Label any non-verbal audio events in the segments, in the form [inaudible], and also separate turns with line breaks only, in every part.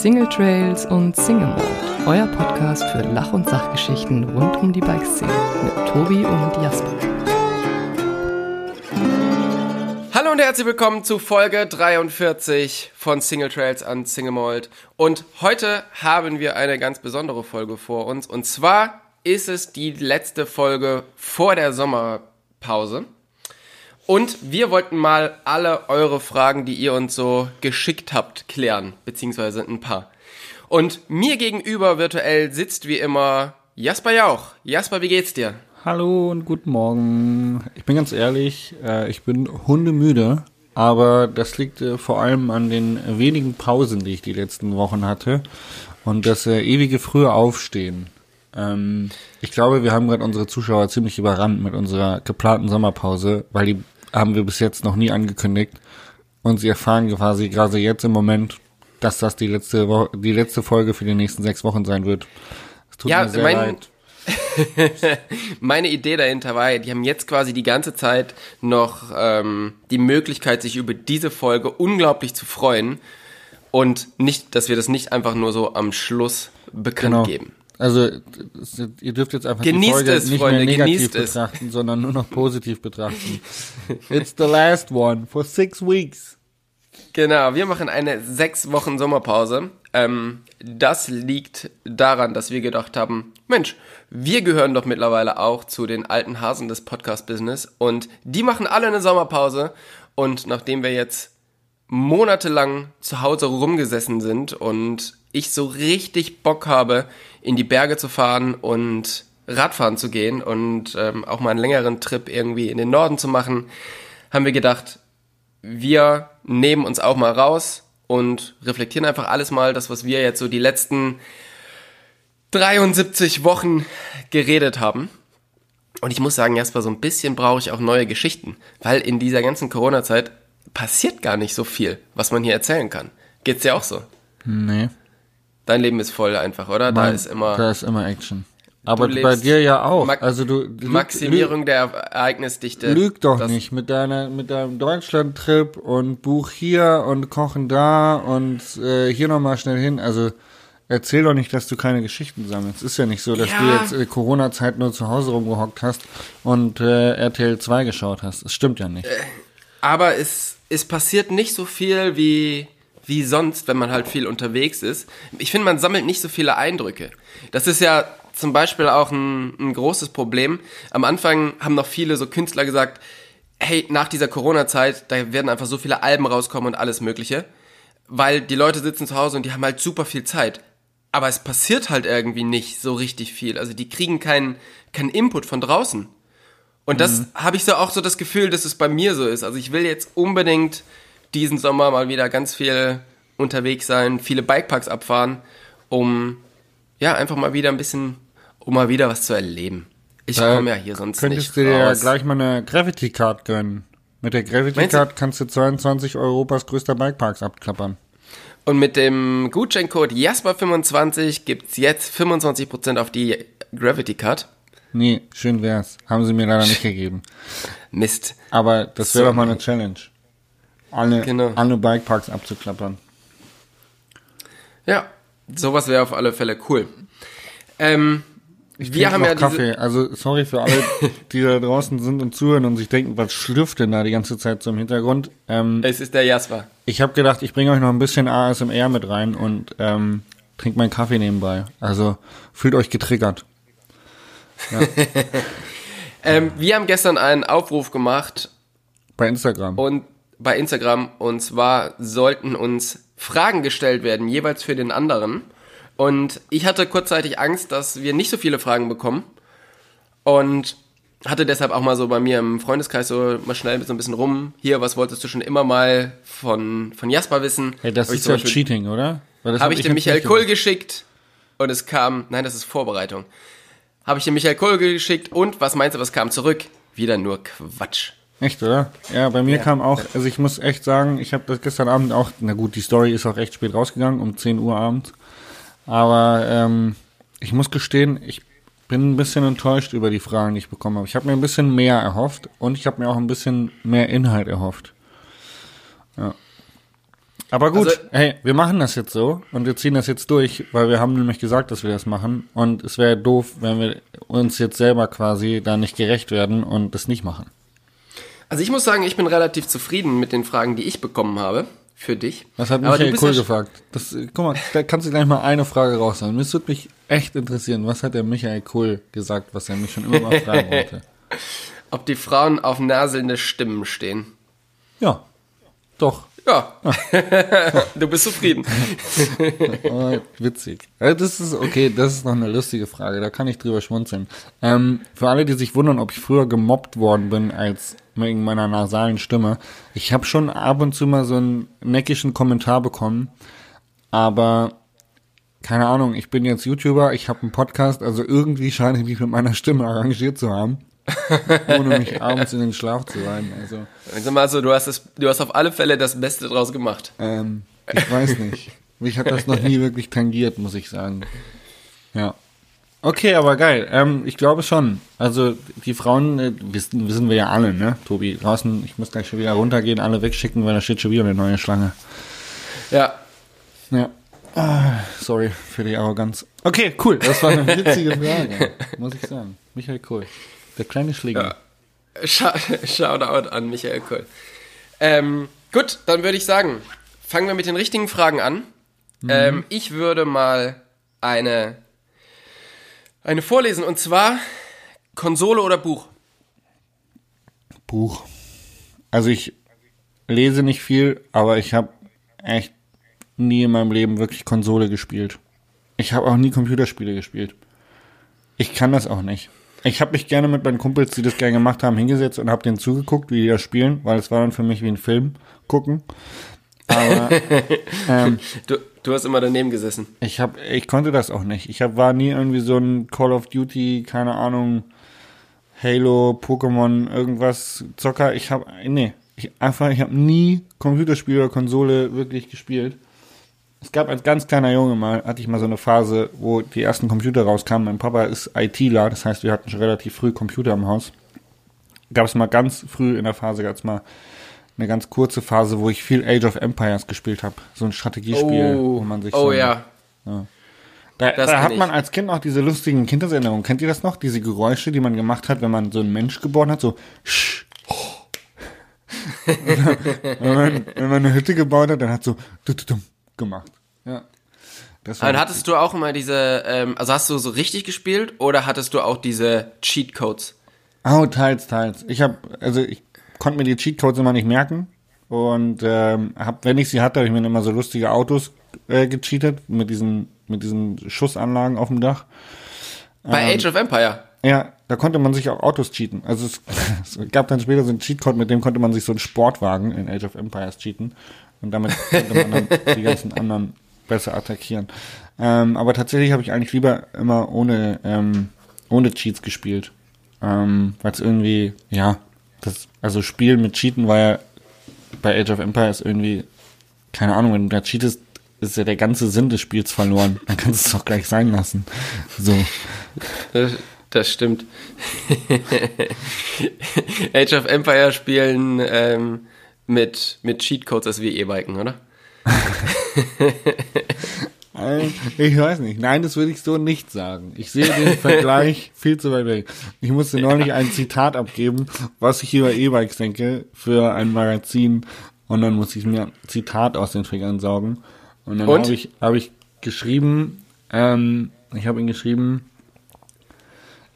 Single Trails und Single Mode, euer Podcast für Lach- und Sachgeschichten rund um die Bikeszene mit Tobi und Jasper.
Hallo und herzlich willkommen zu Folge 43 von Single Trails an Single Mold. Und heute haben wir eine ganz besondere Folge vor uns. Und zwar ist es die letzte Folge vor der Sommerpause. Und wir wollten mal alle eure Fragen, die ihr uns so geschickt habt, klären, beziehungsweise ein paar. Und mir gegenüber virtuell sitzt wie immer Jasper Jauch. Jasper, wie geht's dir?
Hallo und guten Morgen. Ich bin ganz ehrlich, äh, ich bin hundemüde, aber das liegt äh, vor allem an den wenigen Pausen, die ich die letzten Wochen hatte und das äh, ewige frühe Aufstehen. Ähm, ich glaube, wir haben gerade unsere Zuschauer ziemlich überrannt mit unserer geplanten Sommerpause, weil die haben wir bis jetzt noch nie angekündigt. Und sie erfahren quasi gerade jetzt im Moment, dass das die letzte Woche, die letzte Folge für die nächsten sechs Wochen sein wird. Es tut
Ja,
mir sehr
mein-
leid. [laughs]
Meine Idee dahinter war, die haben jetzt quasi die ganze Zeit noch ähm, die Möglichkeit, sich über diese Folge unglaublich zu freuen und nicht, dass wir das nicht einfach nur so am Schluss bekannt
Genau.
geben.
Also ihr dürft jetzt einfach
Genießt
die Folge
es,
nicht
Freunde,
mehr negativ
genießt es.
betrachten, sondern nur noch positiv betrachten. It's the last one for six weeks.
Genau, wir machen eine sechs Wochen Sommerpause. Ähm, das liegt daran, dass wir gedacht haben, Mensch, wir gehören doch mittlerweile auch zu den alten Hasen des Podcast-Business und die machen alle eine Sommerpause. Und nachdem wir jetzt monatelang zu Hause rumgesessen sind und ich so richtig Bock habe, in die Berge zu fahren und Radfahren zu gehen und ähm, auch mal einen längeren Trip irgendwie in den Norden zu machen, haben wir gedacht, wir nehmen uns auch mal raus und reflektieren einfach alles mal, das, was wir jetzt so die letzten 73 Wochen geredet haben. Und ich muss sagen, Jasper, so ein bisschen brauche ich auch neue Geschichten, weil in dieser ganzen Corona-Zeit passiert gar nicht so viel, was man hier erzählen kann. Geht's dir auch so?
Nee.
Dein Leben ist voll einfach, oder? Da
Mein-
ist immer
Da ist immer Action. Aber bei dir ja auch.
Ma-
also du lüg-
Maximierung der Ereignisdichte.
Lüg doch nicht mit deiner mit deinem Deutschland-Trip und Buch hier und Kochen da und äh, hier nochmal schnell hin. Also erzähl doch nicht, dass du keine Geschichten sammelst. Ist ja nicht so, dass
Ja.
du jetzt äh, Corona-Zeit nur zu Hause rumgehockt hast und äh, RTL 2 geschaut hast. Das stimmt ja nicht.
Aber es, es passiert nicht so viel wie, wie sonst, wenn man halt viel unterwegs ist. Ich finde, man sammelt nicht so viele Eindrücke. Das ist ja zum Beispiel auch ein, ein großes Problem. Am Anfang haben noch viele so Künstler gesagt, hey, nach dieser Corona-Zeit, da werden einfach so viele Alben rauskommen und alles Mögliche. Weil die Leute sitzen zu Hause und die haben halt super viel Zeit. Aber es passiert halt irgendwie nicht so richtig viel. Also die kriegen keinen keinen Input von draußen. Und das habe ich so auch so das Gefühl, dass es bei mir so ist. Also ich will jetzt unbedingt diesen Sommer mal wieder ganz viel unterwegs sein, viele Bikeparks abfahren, um ja einfach mal wieder ein bisschen, um mal wieder was zu erleben. Ich komme ja hier sonst
Könntest
nicht
du dir ja
raus.
gleich mal eine Gravity Card gönnen. Mit der Gravity Card kannst du 22 Europas größter Bikeparks abklappern.
Und mit dem Gutscheincode Jasper25 gibt's jetzt 25% auf die Gravity Card.
Nee, schön wär's. Haben sie mir leider nicht [laughs] gegeben.
Mist.
Aber das wäre
So.
doch mal eine Challenge. Alle,
Genau.
alle Bikeparks abzuklappern.
Ja, sowas wäre auf alle Fälle cool. Ähm, wir
Trink
haben ja
Kaffee. Also sorry für alle, [laughs] die da draußen sind und zuhören und sich denken, was schlürft denn da die ganze Zeit so im Hintergrund? Ähm,
es ist der Jasper.
ich habe gedacht, ich bringe euch noch ein bisschen ASMR mit rein und ähm, trinkt meinen Kaffee nebenbei. Also fühlt euch getriggert. [laughs]
Ähm, wir haben gestern einen Aufruf gemacht
Bei Instagram.
und bei Instagram und zwar sollten uns Fragen gestellt werden, jeweils für den anderen. Und ich hatte kurzzeitig Angst, dass wir nicht so viele Fragen bekommen und hatte deshalb auch mal so bei mir im Freundeskreis so mal schnell so ein bisschen rum. Hier, was wolltest du schon immer mal von, von Jasper wissen?
Hey, das
Hab
ist ja
Beispiel-
Cheating, oder?
Habe
hab
ich dem Michael Kohl geschickt und es kam, nein, das ist Vorbereitung. Habe ich dem Michael Kohl geschickt und was meinst du, was kam zurück? Wieder nur Quatsch.
Echt, oder? Ja, bei mir kam auch, also ich muss echt sagen, ich habe das gestern Abend auch, na gut, die Story ist auch recht spät rausgegangen, um 10 Uhr abends. Aber ähm, ich muss gestehen, ich bin ein bisschen enttäuscht über die Fragen, die ich bekommen habe. Ich habe mir ein bisschen mehr erhofft und ich habe mir auch ein bisschen mehr Inhalt erhofft. Ja. Aber gut,
Also-
hey, wir machen das jetzt so und wir ziehen das jetzt durch, weil wir haben nämlich gesagt, dass wir das machen. Und es wäre doof, wenn wir uns jetzt selber quasi da nicht gerecht werden und das nicht machen.
Also ich muss sagen, ich bin relativ zufrieden mit den Fragen, die ich bekommen habe für dich.
Was hat Michael Kohl
ja
gefragt? Das, guck mal, da kannst du gleich mal eine Frage raushauen. Mich würde mich echt interessieren, was hat der Michael Kohl gesagt, was er mich schon immer mal fragen [laughs] wollte.
Ob die Frauen auf naselnde Stimmen stehen.
Ja, doch.
Ja. [laughs] du bist zufrieden. [laughs]
Oh, witzig. Das ist okay, das ist noch eine lustige Frage, da kann ich drüber schmunzeln. Ähm, für alle, die sich wundern, ob ich früher gemobbt worden bin als wegen meiner nasalen Stimme, ich habe schon ab und zu mal so einen neckischen Kommentar bekommen, aber keine Ahnung, ich bin jetzt YouTuber, ich habe einen Podcast, also irgendwie scheine ich mich mit meiner Stimme arrangiert zu haben, [laughs] ohne mich abends in den Schlaf zu weinen. Also
Also mal so, du hast, es, du hast auf alle Fälle das Beste draus gemacht.
Ähm, ich weiß nicht. Mich hat das noch nie [laughs] wirklich tangiert, muss ich sagen. Ja. Okay, aber geil. Ähm, ich glaube schon. Also die Frauen, äh, wissen, wissen wir ja alle, ne, Tobi? Draußen, ich muss gleich schon wieder runtergehen, alle wegschicken, weil da steht schon wieder eine neue Schlange.
Ja.
Ja. Ah, sorry für die Arroganz. Okay, cool. Das war eine witzige Frage, muss ich sagen. Michael Kohl. Der kleine Schläger.
Ja. Shoutout an Michael Kohl. Ähm, gut, dann würde ich sagen, fangen wir mit den richtigen Fragen an. Ähm, ich würde mal eine, eine vorlesen und zwar Konsole oder Buch.
Buch. Also ich lese nicht viel, aber ich habe echt nie in meinem Leben wirklich Konsole gespielt. Ich habe auch nie Computerspiele gespielt. Ich kann das auch nicht. Ich habe mich gerne mit meinen Kumpels, die das gerne gemacht haben, hingesetzt und habe denen zugeguckt, wie die das spielen, weil es war dann für mich wie ein Film gucken. Aber [laughs] ähm,
Du, du hast immer daneben gesessen.
ich habe, ich konnte das auch nicht. Ich hab, war nie irgendwie so ein Call of Duty, keine Ahnung, Halo, Pokémon, irgendwas Zocker. Ich habe, nee, ich einfach, ich habe nie Computerspiele oder Konsole wirklich gespielt. Es gab als ganz kleiner Junge mal, hatte ich mal so eine Phase, wo die ersten Computer rauskamen. Mein Papa ist ITler, das heißt, wir hatten schon relativ früh Computer im Haus. Gab es mal ganz früh in der Phase, gab es mal eine ganz kurze Phase, wo ich viel Age of Empires gespielt habe. So ein Strategiespiel, wo man sich
oh
so
ja.
da,
Das
da
kenn
hat
ich.
man als Kind auch diese lustigen Kindheitserinnerungen. Kennt ihr das noch? Diese Geräusche, die man gemacht hat, wenn man so einen Mensch geboren hat, so sch, [laughs] wenn, man, wenn man eine Hütte gebaut hat, dann hat so du, du, dum gemacht. Ja. Das
Dann hattest du auch immer diese, ähm, also hast du so richtig gespielt oder hattest du auch diese Cheatcodes?
Oh, teils, teils. Ich habe, also ich konnte mir die Cheatcodes immer nicht merken und ähm, hab, wenn ich sie hatte, habe ich mir immer so lustige Autos äh, gecheatet mit diesen mit diesen Schussanlagen auf dem Dach.
Bei Age of Empire.
Ja, da konnte man sich auch Autos cheaten. Also es, [laughs] es gab dann später so einen Cheatcode, mit dem konnte man sich so einen Sportwagen in Age of Empires cheaten. Und damit konnte man dann [laughs] die ganzen anderen besser attackieren. Ähm, aber tatsächlich habe ich eigentlich lieber immer ohne, ähm, ohne Cheats gespielt. Ähm, Weil es irgendwie, ja, also Spielen mit Cheaten war ja bei Age of Empires irgendwie, keine Ahnung, wenn du da cheatest, ist ja der ganze Sinn des Spiels verloren. Dann kannst du es doch gleich sein lassen. So.
Das, das stimmt. [laughs] Age of Empire spielen ähm, mit, mit Cheatcodes ist wie E-Biken, oder? [laughs]
Ich weiß nicht. Nein, das würde ich so nicht sagen. Ich sehe den [laughs] Vergleich viel zu weit weg. Ich musste neulich ein Zitat abgeben, was ich über E-Bikes denke, für ein Magazin. Und dann musste ich mir ein Zitat aus den Fingern saugen. Und dann habe ich, hab ich geschrieben, ähm, ich habe ihn geschrieben,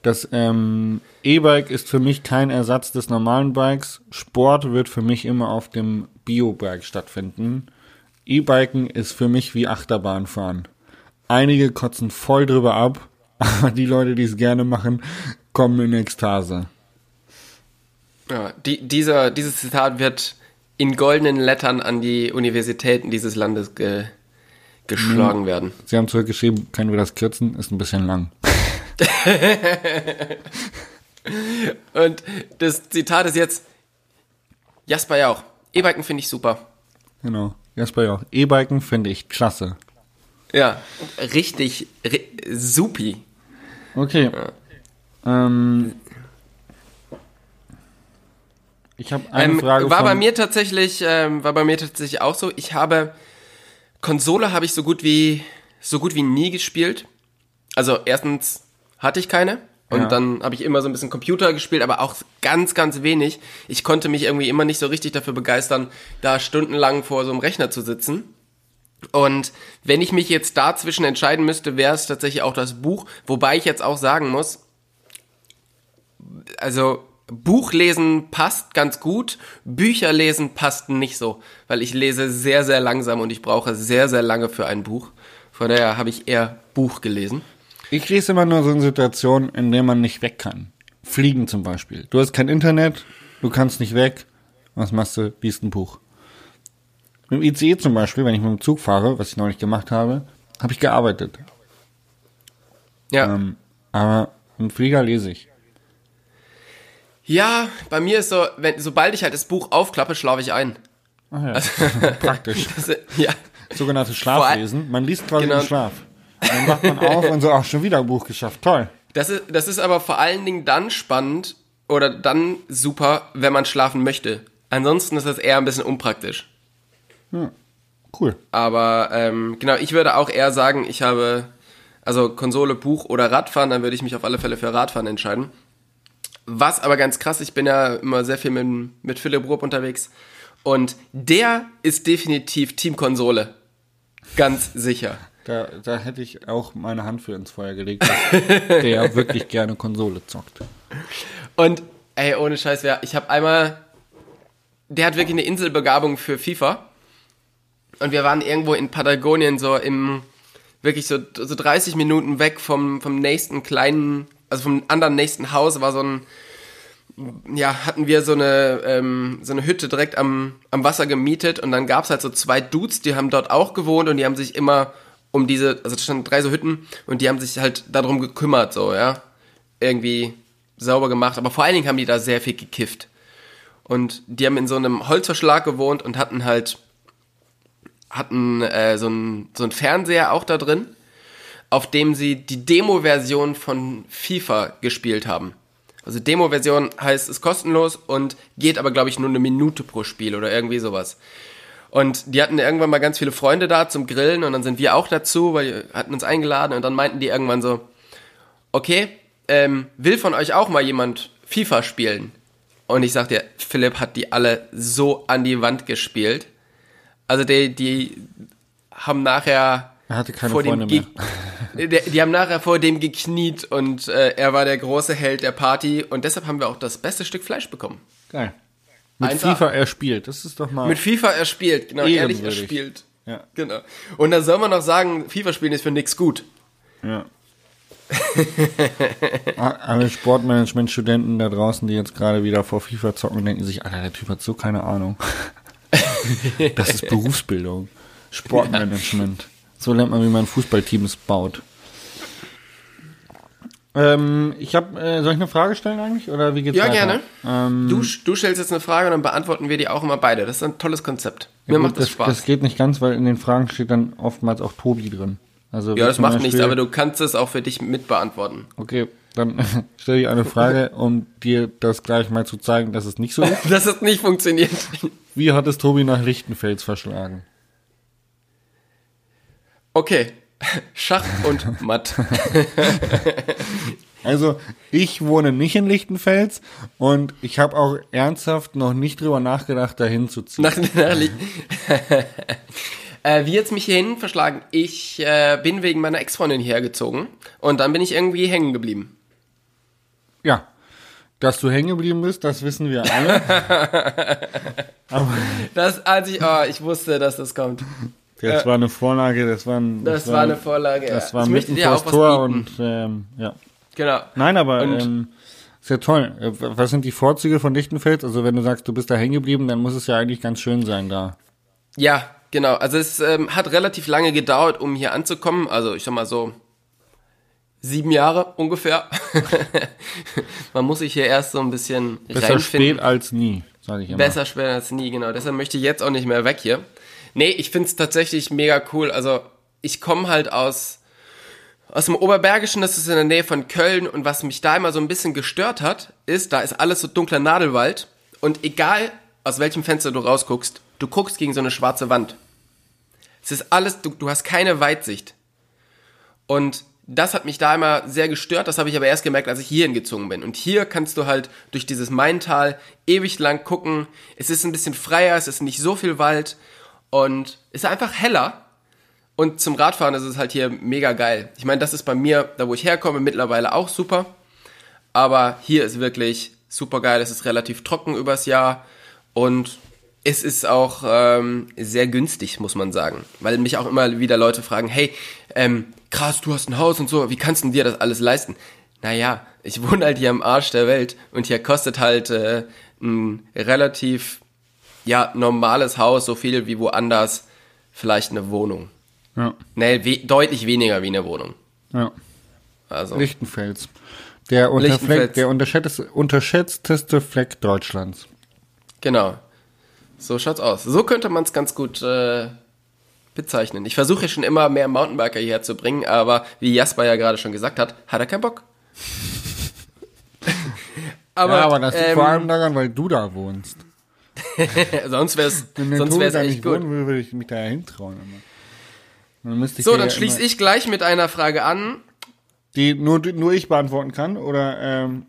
dass ähm, E-Bike ist für mich kein Ersatz des normalen Bikes. Sport wird für mich immer auf dem Bio-Bike stattfinden. E-Biken ist für mich wie Achterbahnfahren. Einige kotzen voll drüber ab, [laughs] aber die Leute, die es gerne machen, kommen in Ekstase.
Ja, die, dieser, dieses Zitat wird in goldenen Lettern an die Universitäten dieses Landes ge, geschlagen werden.
Sie haben zurückgeschrieben, können wir das kürzen? Ist ein bisschen lang. [laughs]
Und das Zitat ist jetzt Jasper Jauch. E-Biken finde ich super.
Genau. Jasper ja auch. E-Biken finde ich klasse.
Ja, richtig, ri supi.
Okay. Ähm, Ich habe eine
Ähm,
Frage
war bei mir tatsächlich, ähm, war bei mir tatsächlich auch so. Ich habe Konsole habe ich so gut wie so gut wie nie gespielt. Also erstens hatte ich keine und
Ja.
dann habe ich immer so ein bisschen Computer gespielt, aber auch ganz ganz wenig. Ich konnte mich irgendwie immer nicht so richtig dafür begeistern, da stundenlang vor so einem Rechner zu sitzen. Und wenn ich mich jetzt dazwischen entscheiden müsste, wäre es tatsächlich auch das Buch, wobei ich jetzt auch sagen muss, also Buch lesen passt ganz gut, Bücher lesen passt nicht so, weil ich lese sehr, sehr langsam und ich brauche sehr, sehr lange für ein Buch. Von daher habe ich eher Buch gelesen.
Ich lese immer nur so in Situationen, in denen man nicht weg kann. Fliegen zum Beispiel. Du hast kein Internet, du kannst nicht weg. Was machst du? Liest ein Buch. Mit dem ICE zum Beispiel, wenn ich mit dem Zug fahre, was ich noch nicht gemacht habe, habe ich gearbeitet.
Ja.
Ähm, aber im Flieger lese ich.
Ja, bei mir ist so, wenn, sobald ich halt das Buch aufklappe, schlafe ich ein.
Ach ja, [laughs] praktisch.
Das, ja.
Sogenanntes Schlaflesen. Man liest quasi
Genau.
im Schlaf. Dann wacht man auf und so, ach, schon wieder ein Buch geschafft. Toll.
Das ist, das ist aber vor allen Dingen dann spannend oder dann super, wenn man schlafen möchte. Ansonsten ist das eher ein bisschen unpraktisch.
Cool.
Aber ähm, genau, ich würde auch eher sagen, ich habe also Konsole, Buch oder Radfahren, dann würde ich mich auf alle Fälle für Radfahren entscheiden. Was aber ganz krass, ich bin ja immer sehr viel mit, mit Philipp Rupp unterwegs und der ist definitiv Team Konsole. Ganz sicher.
Da, da hätte ich auch meine Hand für ins Feuer gelegt, dass [laughs] der wirklich gerne Konsole zockt.
Und ey, ohne Scheiß, wer, ich habe einmal, der hat wirklich eine Inselbegabung für FIFA. Und wir waren irgendwo in Patagonien so im, wirklich so, so 30 Minuten weg vom, vom nächsten kleinen, also vom anderen nächsten Haus war so ein, ja, hatten wir so eine, ähm, so eine Hütte direkt am, am Wasser gemietet und dann gab's halt so zwei Dudes, die haben dort auch gewohnt und die haben sich immer um diese, also es standen drei so Hütten und die haben sich halt darum gekümmert, so, ja. Irgendwie sauber gemacht, aber vor allen Dingen haben die da sehr viel gekifft. Und die haben in so einem Holzverschlag gewohnt und hatten halt, hatten äh, so einen so einen Fernseher auch da drin, auf dem sie die Demo-Version von FIFA gespielt haben. Also Demo-Version heißt, ist kostenlos und geht aber, glaube ich, nur eine Minute pro Spiel oder irgendwie sowas. Und die hatten irgendwann mal ganz viele Freunde da zum Grillen und dann sind wir auch dazu, weil die hatten uns eingeladen und dann meinten die irgendwann so, okay, ähm, will von euch auch mal jemand FIFA spielen? Und ich sag dir, Philipp hat die alle so an die Wand gespielt. Also die, die haben nachher
Er hatte keine
vor
Freunde
dem Ge- [laughs] die, die haben nachher vor dem gekniet und äh, er war der große Held der Party und deshalb haben wir auch das beste Stück Fleisch bekommen.
Geil. Mit
Einfach.
FIFA erspielt. Das ist doch mal.
Mit FIFA erspielt, genau, ehrlich erspielt.
ja.
Genau. Und dann soll man noch sagen, FIFA spielen ist für nix gut.
ja. Alle Sportmanagement-Studenten da draußen, die jetzt gerade wieder vor FIFA zocken, denken sich, Alter, der Typ hat so keine Ahnung. das ist [laughs] Berufsbildung. Sportmanagement. So lernt man, wie man Fußballteams baut. Ähm, ich habe, äh, soll ich eine Frage stellen eigentlich? Oder wie geht's
Ja,
weiter?
gerne.
Ähm,
Du, du stellst jetzt eine Frage und dann beantworten wir die auch immer beide. Das ist ein tolles Konzept. Mir
gut,
macht das
das,
Spaß.
das geht nicht ganz, weil in den Fragen steht dann oftmals auch Tobi drin. Also
ja, das macht nichts, aber du kannst es auch für dich mit beantworten.
Okay, dann [laughs] stelle ich eine Frage, um dir das gleich mal zu zeigen, dass es nicht so ist. [laughs]
Das hat nicht funktioniert.
Wie hat es Tobi nach Lichtenfels verschlagen?
Okay. Schach und Matt. [laughs]
Also, ich wohne nicht in Lichtenfels und ich habe auch ernsthaft noch nicht drüber nachgedacht, dahin zu ziehen.
Nach, nach [laughs] äh, wie jetzt mich hierhin verschlagen? Ich äh, bin wegen meiner Ex-Freundin hierher gezogen und dann bin ich irgendwie hängen geblieben.
Ja, dass du hängen geblieben bist, das wissen wir alle. [laughs]
Das, als ich, oh, ich wusste, dass das kommt.
Das war eine Vorlage, das war, ein,
Das, war eine Vorlage.
Das
ja.
war
möchte
mitten
auch was
Tor und ähm, ja.
Genau.
Nein, aber
Und-
ähm, ist ja toll. Äh, Was sind die Vorzüge von Lichtenfels? Also wenn du sagst, du bist da hängen geblieben, dann muss es ja eigentlich ganz schön sein da.
Ja, genau. Also es ähm, hat relativ lange gedauert, um hier anzukommen. Also ich sag mal so sieben Jahre ungefähr. [laughs] Man muss sich hier erst so ein bisschen
Besser
reinfinden.
spät als nie, sage ich immer.
Besser spät als nie, genau. Deshalb möchte ich jetzt auch nicht mehr weg hier. Nee, ich find's tatsächlich mega cool. Also ich komme halt aus aus dem Oberbergischen, das ist in der Nähe von Köln und was mich da immer so ein bisschen gestört hat, ist, da ist alles so dunkler Nadelwald Und egal, aus welchem Fenster du rausguckst, du guckst gegen so eine schwarze Wand. Es ist alles, du, du hast keine Weitsicht. Und das hat mich da immer sehr gestört, das habe ich aber erst gemerkt, als ich hierhin gezogen bin. Und hier kannst du halt durch dieses Maintal ewig lang gucken. Es ist ein bisschen freier, es ist nicht so viel Wald und ist einfach heller. Und zum Radfahren ist es halt hier mega geil. Ich meine, das ist bei mir, da wo ich herkomme, mittlerweile auch super. Aber hier ist wirklich super geil. Es ist relativ trocken übers Jahr und es ist auch ähm, sehr günstig, muss man sagen. Weil mich auch immer wieder Leute fragen, hey, ähm, krass, du hast ein Haus und so, wie kannst du dir das alles leisten? Naja, ich [laughs] wohne halt hier am Arsch der Welt und hier kostet halt äh, ein relativ ja, normales Haus so viel wie woanders vielleicht eine Wohnung.
Ja.
Nee, we deutlich weniger wie eine Wohnung.
Ja.
Also,
Lichtenfels. Der,
Lichtenfels.
Unterfleck, der unterschätzteste, unterschätzteste Fleck Deutschlands.
genau. So schaut's aus. So könnte man es ganz gut äh, bezeichnen. Ich versuche schon immer mehr Mountainbiker hierher zu bringen, aber wie Jasper ja gerade schon gesagt hat, hat er keinen Bock. aber, [laughs]
ja, aber das liegt
ähm,
vor allem daran, weil du da wohnst.
Sonst wäre es sonst wär's echt
nicht
gut.
wohnen würde, ich mich da ja hintrauen. Dann
So, dann
ja
schließe ich gleich mit einer Frage an.
Die nur, nur ich beantworten kann, oder, ähm,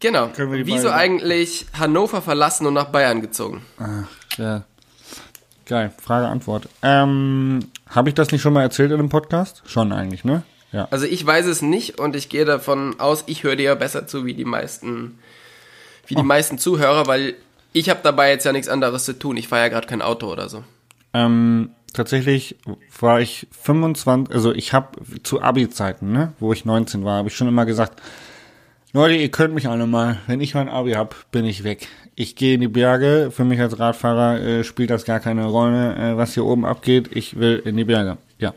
Genau. Wieso eigentlich Hannover verlassen und nach Bayern gezogen?
ach, ja. Geil, Frage, Antwort. Ähm, habe ich das nicht schon mal erzählt in einem Podcast? Schon eigentlich, ne? Ja.
Also ich weiß es nicht und ich gehe davon aus, ich höre dir besser zu wie die meisten, wie
Oh.
die meisten Zuhörer, weil ich habe dabei jetzt ja nichts anderes zu tun. Ich fahre ja gerade kein Auto oder so.
Ähm, tatsächlich war ich 25, also ich habe zu Abi-Zeiten, ne, wo ich 19 war, habe ich schon immer gesagt, Leute, ihr könnt mich alle mal, wenn ich mein Abi hab, bin ich weg. Ich gehe in die Berge, für mich als Radfahrer äh, spielt das gar keine Rolle, äh, was hier oben abgeht, ich will in die Berge, ja.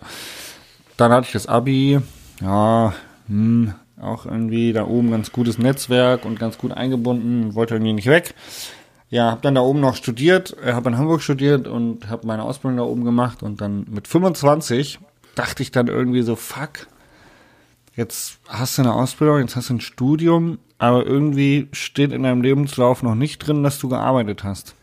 Dann hatte ich das Abi, ja, hm, auch irgendwie da oben ganz gutes Netzwerk und ganz gut eingebunden, wollte irgendwie nicht weg. Ja, habe dann da oben noch studiert, äh, habe in Hamburg studiert und habe meine Ausbildung da oben gemacht und dann mit 25 dachte ich dann irgendwie so, fuck, jetzt hast du eine Ausbildung, jetzt hast du ein Studium, aber irgendwie steht in deinem Lebenslauf noch nicht drin, dass du gearbeitet hast.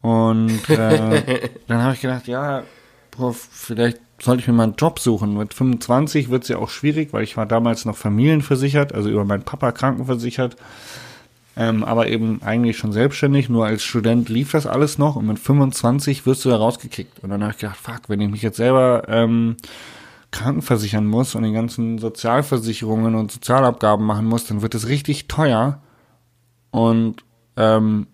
Und äh, [laughs] dann habe ich gedacht, ja, boah, vielleicht sollte ich mir mal einen Job suchen. Mit 25 wird es ja auch schwierig, weil ich war damals noch familienversichert, also über meinen Papa krankenversichert ähm, aber eben eigentlich schon selbstständig. Nur als Student lief das alles noch und mit 25 wirst du da rausgekickt. Und dann habe ich gedacht, fuck, wenn ich mich jetzt selber ähm, krankenversichern muss und die ganzen Sozialversicherungen und Sozialabgaben machen muss, dann wird es richtig teuer. Und ähm,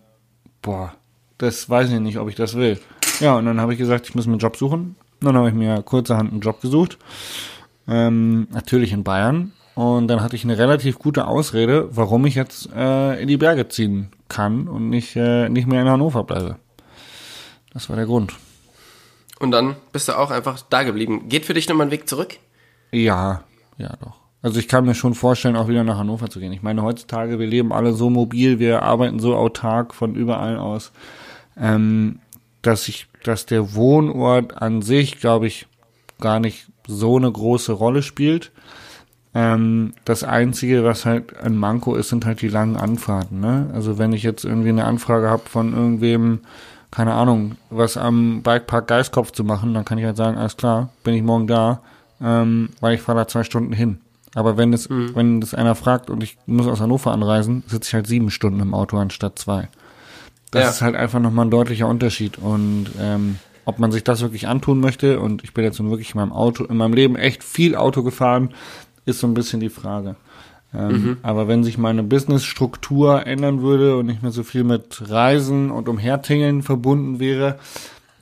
boah, das weiß ich nicht, ob ich das will. Ja, und dann habe ich gesagt, ich muss mir einen Job suchen. Dann habe ich mir kurzerhand einen Job gesucht. Ähm, natürlich in Bayern. Und dann hatte ich eine relativ gute Ausrede, warum ich jetzt äh, in die Berge ziehen kann und nicht, äh, nicht mehr in Hannover bleibe. Das war der Grund.
Und dann bist du auch einfach da geblieben. Geht für dich nochmal ein Weg zurück?
Ja, ja doch. Also ich kann mir schon vorstellen, auch wieder nach Hannover zu gehen. Ich meine, heutzutage, wir leben alle so mobil, wir arbeiten so autark von überall aus, ähm, dass ich, dass der Wohnort an sich, glaube ich, gar nicht so eine große Rolle spielt. Ähm, das Einzige, was halt ein Manko ist, sind halt die langen Anfahrten. Ne? Also wenn ich jetzt irgendwie eine Anfrage habe von irgendwem, keine Ahnung, was am Bikepark Geistkopf zu machen, dann kann ich halt sagen, alles klar, bin ich morgen da, ähm, weil ich fahre da zwei Stunden hin. Aber wenn das, wenn das einer fragt und ich muss aus Hannover anreisen, sitze ich halt sieben Stunden im Auto anstatt zwei. Das
Ja.
ist halt einfach nochmal ein deutlicher Unterschied. Und ähm, ob man sich das wirklich antun möchte, und ich bin jetzt nun wirklich in meinem Auto, in meinem Leben echt viel Auto gefahren, ist so ein bisschen die Frage. Ähm, Aber wenn sich meine Businessstruktur ändern würde und nicht mehr so viel mit Reisen und Umhertingeln verbunden wäre,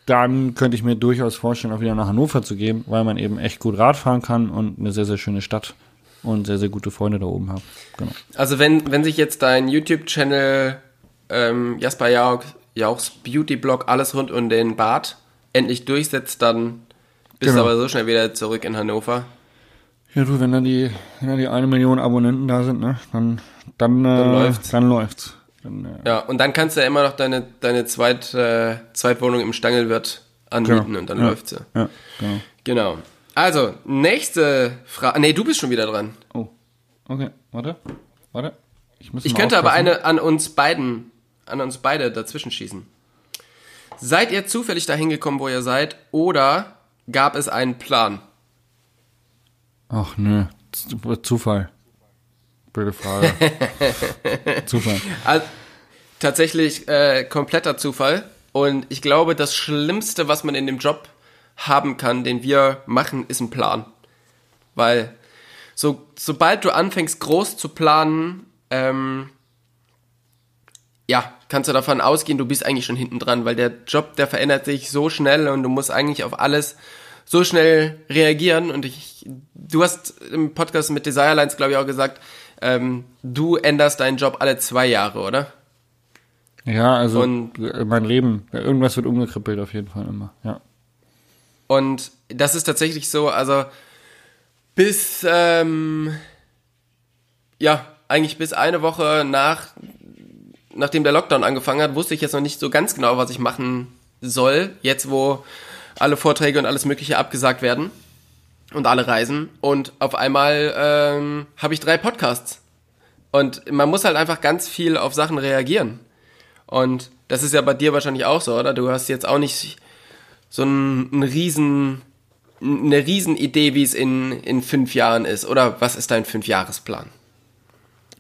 dann könnte ich mir durchaus vorstellen, auch wieder nach Hannover zu gehen, weil man eben echt gut Rad fahren kann und eine sehr, sehr schöne Stadt und sehr, sehr gute Freunde da oben hat. Genau.
Also wenn, wenn sich jetzt dein YouTube-Channel ähm, Jasper Jauch, Jauchs Beauty-Blog alles rund um den Bart endlich durchsetzt, dann bist
Genau.
du aber so schnell wieder zurück in Hannover.
Ja, du, wenn da die, wenn da die eine Million Abonnenten da sind, ne, dann, dann, äh,
Dann läuft's.
Dann läuft's. Dann, äh,
Ja, und dann kannst du ja immer noch deine, deine Zweit, äh, Zweitwohnung im Stangelwirt anmieten
Genau.
und dann
Ja.
läuft sie.
ja, genau.
Genau. Also, nächste Frage. Nee, du bist schon wieder dran.
Oh, okay, warte, warte. Ich, muss
Ich könnte aber
aufpassen.
eine an uns beiden an uns beide dazwischen schießen. Seid ihr zufällig dahin gekommen, wo ihr seid, oder gab es einen Plan?
Ach nö, Zufall. Blöde Frage. [laughs] Zufall.
Also, tatsächlich äh, kompletter Zufall. Und ich glaube, das Schlimmste, was man in dem Job haben kann, den wir machen, ist ein Plan. Weil so, sobald du anfängst, groß zu planen, ähm, ja, kannst du davon ausgehen, du bist eigentlich schon hinten dran, weil der Job, der verändert sich so schnell und du musst eigentlich auf alles so schnell reagieren. Und ich, du hast im Podcast mit Desirelines, glaube ich, auch gesagt, ähm, du änderst deinen Job alle zwei Jahre, oder?
Ja, also
Und-
mein Leben. Irgendwas wird umgekrempelt auf jeden Fall immer. Ja.
Und das ist tatsächlich so, also bis, ähm, ja, eigentlich bis eine Woche nach, nachdem der Lockdown angefangen hat, wusste ich jetzt noch nicht so ganz genau, was ich machen soll. Jetzt, wo alle Vorträge und alles Mögliche abgesagt werden und alle reisen. Und auf einmal ähm, habe ich drei Podcasts. Und man muss halt einfach ganz viel auf Sachen reagieren. Und das ist ja bei dir wahrscheinlich auch so, oder? Du hast jetzt auch nicht so ein, ein riesen, eine riesen Idee, wie es in, in fünf Jahren ist. Oder was ist dein Fünfjahresplan?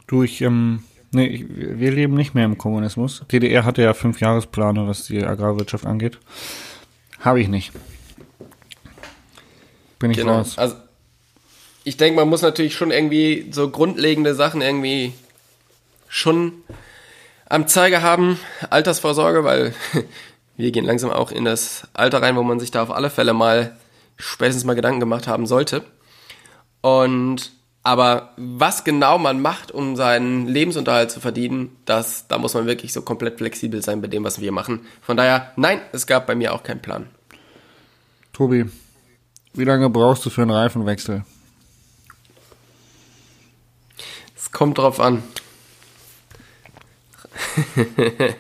Du, ich, ähm, nee, ich, wir leben nicht mehr im Kommunismus. DDR hatte ja fünf Jahrespläne, was die Agrarwirtschaft angeht. Habe ich nicht. Bin ich
Genau.
raus.
Also ich denke, man muss natürlich schon irgendwie so grundlegende Sachen irgendwie schon am Zeiger haben. Altersvorsorge, weil [laughs] wir gehen langsam auch in das Alter rein, wo man sich da auf alle Fälle mal spätestens mal Gedanken gemacht haben sollte. Und aber was genau man macht, um seinen Lebensunterhalt zu verdienen, das, da muss man wirklich so komplett flexibel sein bei dem, was wir machen. Von daher, nein, es gab bei mir auch keinen Plan.
Tobi, wie lange brauchst du für einen Reifenwechsel?
Es kommt drauf an. [laughs]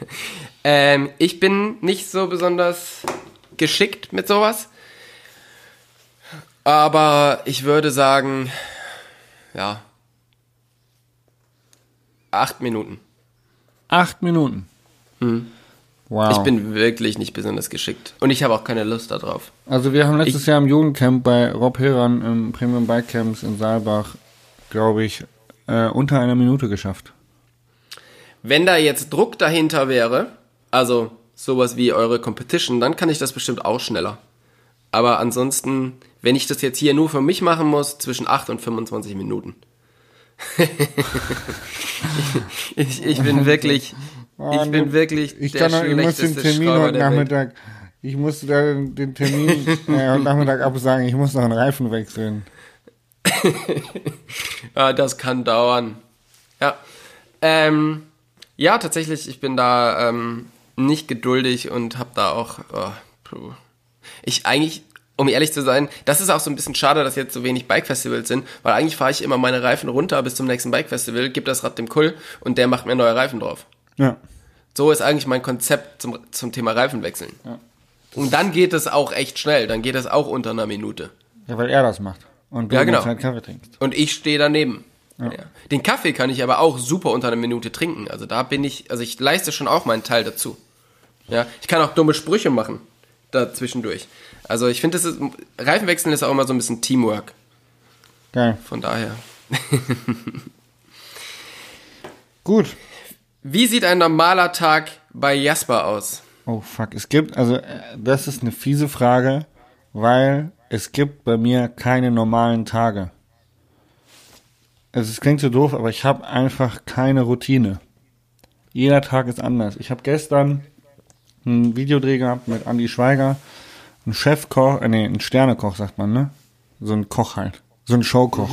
ähm, ich bin nicht so besonders geschickt mit sowas. Aber ich würde sagen, ja, acht Minuten.
Acht Minuten. Wow.
Ich bin wirklich nicht besonders geschickt. Und ich habe auch keine Lust darauf.
Also wir haben letztes Jahr im Jugendcamp bei Rob Heran im Premium Bike Camps in Saalbach, glaube ich, äh, unter einer Minute geschafft.
Wenn da jetzt Druck dahinter wäre, also sowas wie eure Competition, dann kann ich das bestimmt auch schneller. Aber ansonsten, wenn ich das jetzt hier nur für mich machen muss, zwischen 8 und 25 Minuten. [laughs] ich, ich bin wirklich, ich bin wirklich
Ich
der
kann noch, ich muss den
schlechteste
Termin
Schrauber
heute
Welt.
Nachmittag, ich muss da den Termin [laughs] äh, heute Nachmittag absagen, ich muss noch einen Reifen wechseln.
Ja, [laughs] das kann dauern. Ja. Ähm, ja, tatsächlich, ich bin da ähm, nicht geduldig und habe da auch. Oh, puh. Ich eigentlich, um ehrlich zu sein, das ist auch so ein bisschen schade, dass jetzt so wenig Bike-Festivals sind, weil eigentlich fahre ich immer meine Reifen runter bis zum nächsten Bike-Festival, gebe das Rad dem Kull und der macht mir neue Reifen drauf.
Ja.
So ist eigentlich mein Konzept zum, zum Thema Reifenwechseln.
Ja.
Und dann geht es auch echt schnell, dann geht es auch unter einer Minute.
ja, weil er das macht. Und du
Ja, genau.
Zeit Kaffee trinkst.
Und ich stehe daneben.
Ja.
Ja. Den Kaffee kann ich aber auch super unter einer Minute trinken. Also da bin ich, also ich leiste schon auch meinen Teil dazu. Ja, ich kann auch dumme Sprüche machen da zwischendurch. Also ich finde, Reifenwechseln ist auch immer so ein bisschen Teamwork.
Geil.
Von daher. [laughs]
Gut.
Wie sieht ein normaler Tag bei Jasper aus?
Oh fuck, es gibt, also äh, das ist eine fiese Frage, weil es gibt bei mir keine normalen Tage. Also es klingt so doof, aber ich habe einfach keine Routine. Jeder Tag ist anders. Ich habe gestern einen Videodreh gehabt mit Andy Schweiger, ein Chefkoch, äh, nee, ein Sternekoch sagt man, ne? So ein Koch halt, so ein Showkoch.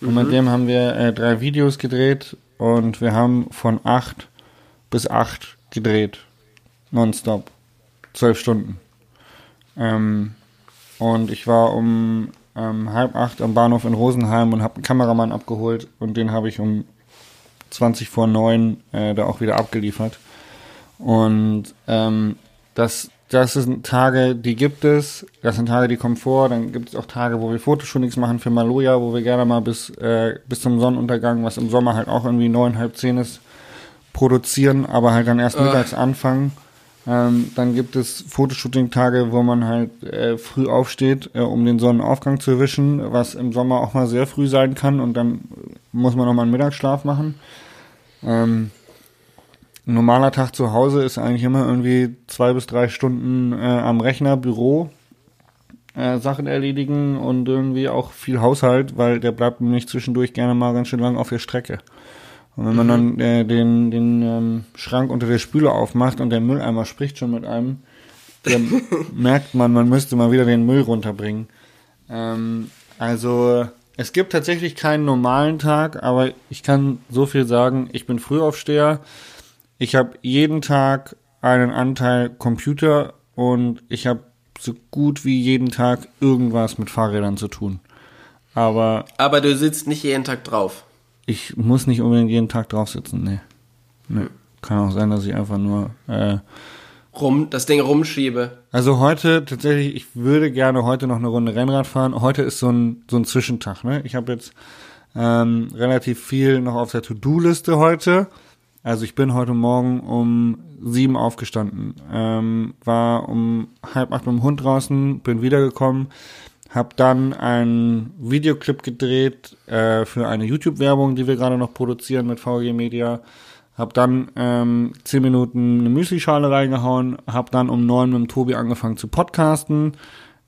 Und mit dem haben wir äh, drei Videos gedreht und wir haben von acht bis acht gedreht nonstop. Zwölf Stunden. Ähm, und ich war um ähm, halb acht am Bahnhof in Rosenheim und habe einen Kameramann abgeholt und den habe ich um 20 vor neun äh, da auch wieder abgeliefert. Und ähm, das, das sind Tage, die gibt es. Das sind Tage, die kommen vor. Dann gibt es auch Tage, wo wir Fotoshootings machen für Maloja, wo wir gerne mal bis, äh, bis zum Sonnenuntergang, was im Sommer halt auch irgendwie neun, halb zehn ist, produzieren, aber halt dann erst mittags anfangen. Ähm, dann gibt es Fotoshooting-Tage, wo man halt äh, früh aufsteht, äh, um den Sonnenaufgang zu erwischen, was im Sommer auch mal sehr früh sein kann und dann muss man nochmal einen Mittagsschlaf machen. Ähm, ein normaler Tag zu Hause ist eigentlich immer irgendwie zwei bis drei Stunden äh, am Rechner, Büro, äh, Sachen erledigen und irgendwie auch viel Haushalt, weil der bleibt nämlich zwischendurch gerne mal ganz schön lang auf der Strecke. Und wenn man dann äh, den, den ähm, Schrank unter der Spüle aufmacht und der Mülleimer spricht schon mit einem, dann [laughs] merkt man, man müsste mal wieder den Müll runterbringen. Ähm, also es gibt tatsächlich keinen normalen Tag, aber ich kann so viel sagen, ich bin Frühaufsteher. Ich habe jeden Tag einen Anteil Computer und ich habe so gut wie jeden Tag irgendwas mit Fahrrädern zu tun. Aber
Aber du sitzt nicht jeden Tag drauf.
ich muss nicht unbedingt jeden Tag drauf sitzen, nee. nee. Kann auch sein, dass ich einfach nur. Äh,
Rum, das Ding rumschiebe.
also heute tatsächlich, ich würde gerne heute noch eine Runde Rennrad fahren. Heute ist so ein, so ein Zwischentag, ne? Ich habe jetzt ähm, relativ viel noch auf der To-Do-Liste heute. Also ich bin heute Morgen um sieben aufgestanden, ähm, war um halb acht mit dem Hund draußen, bin wiedergekommen, habe dann einen Videoclip gedreht äh, für eine YouTube-Werbung, die wir gerade noch produzieren mit VG Media. Hab dann ähm, zehn Minuten eine Müslischale reingehauen, hab dann um neun mit dem Tobi angefangen zu podcasten.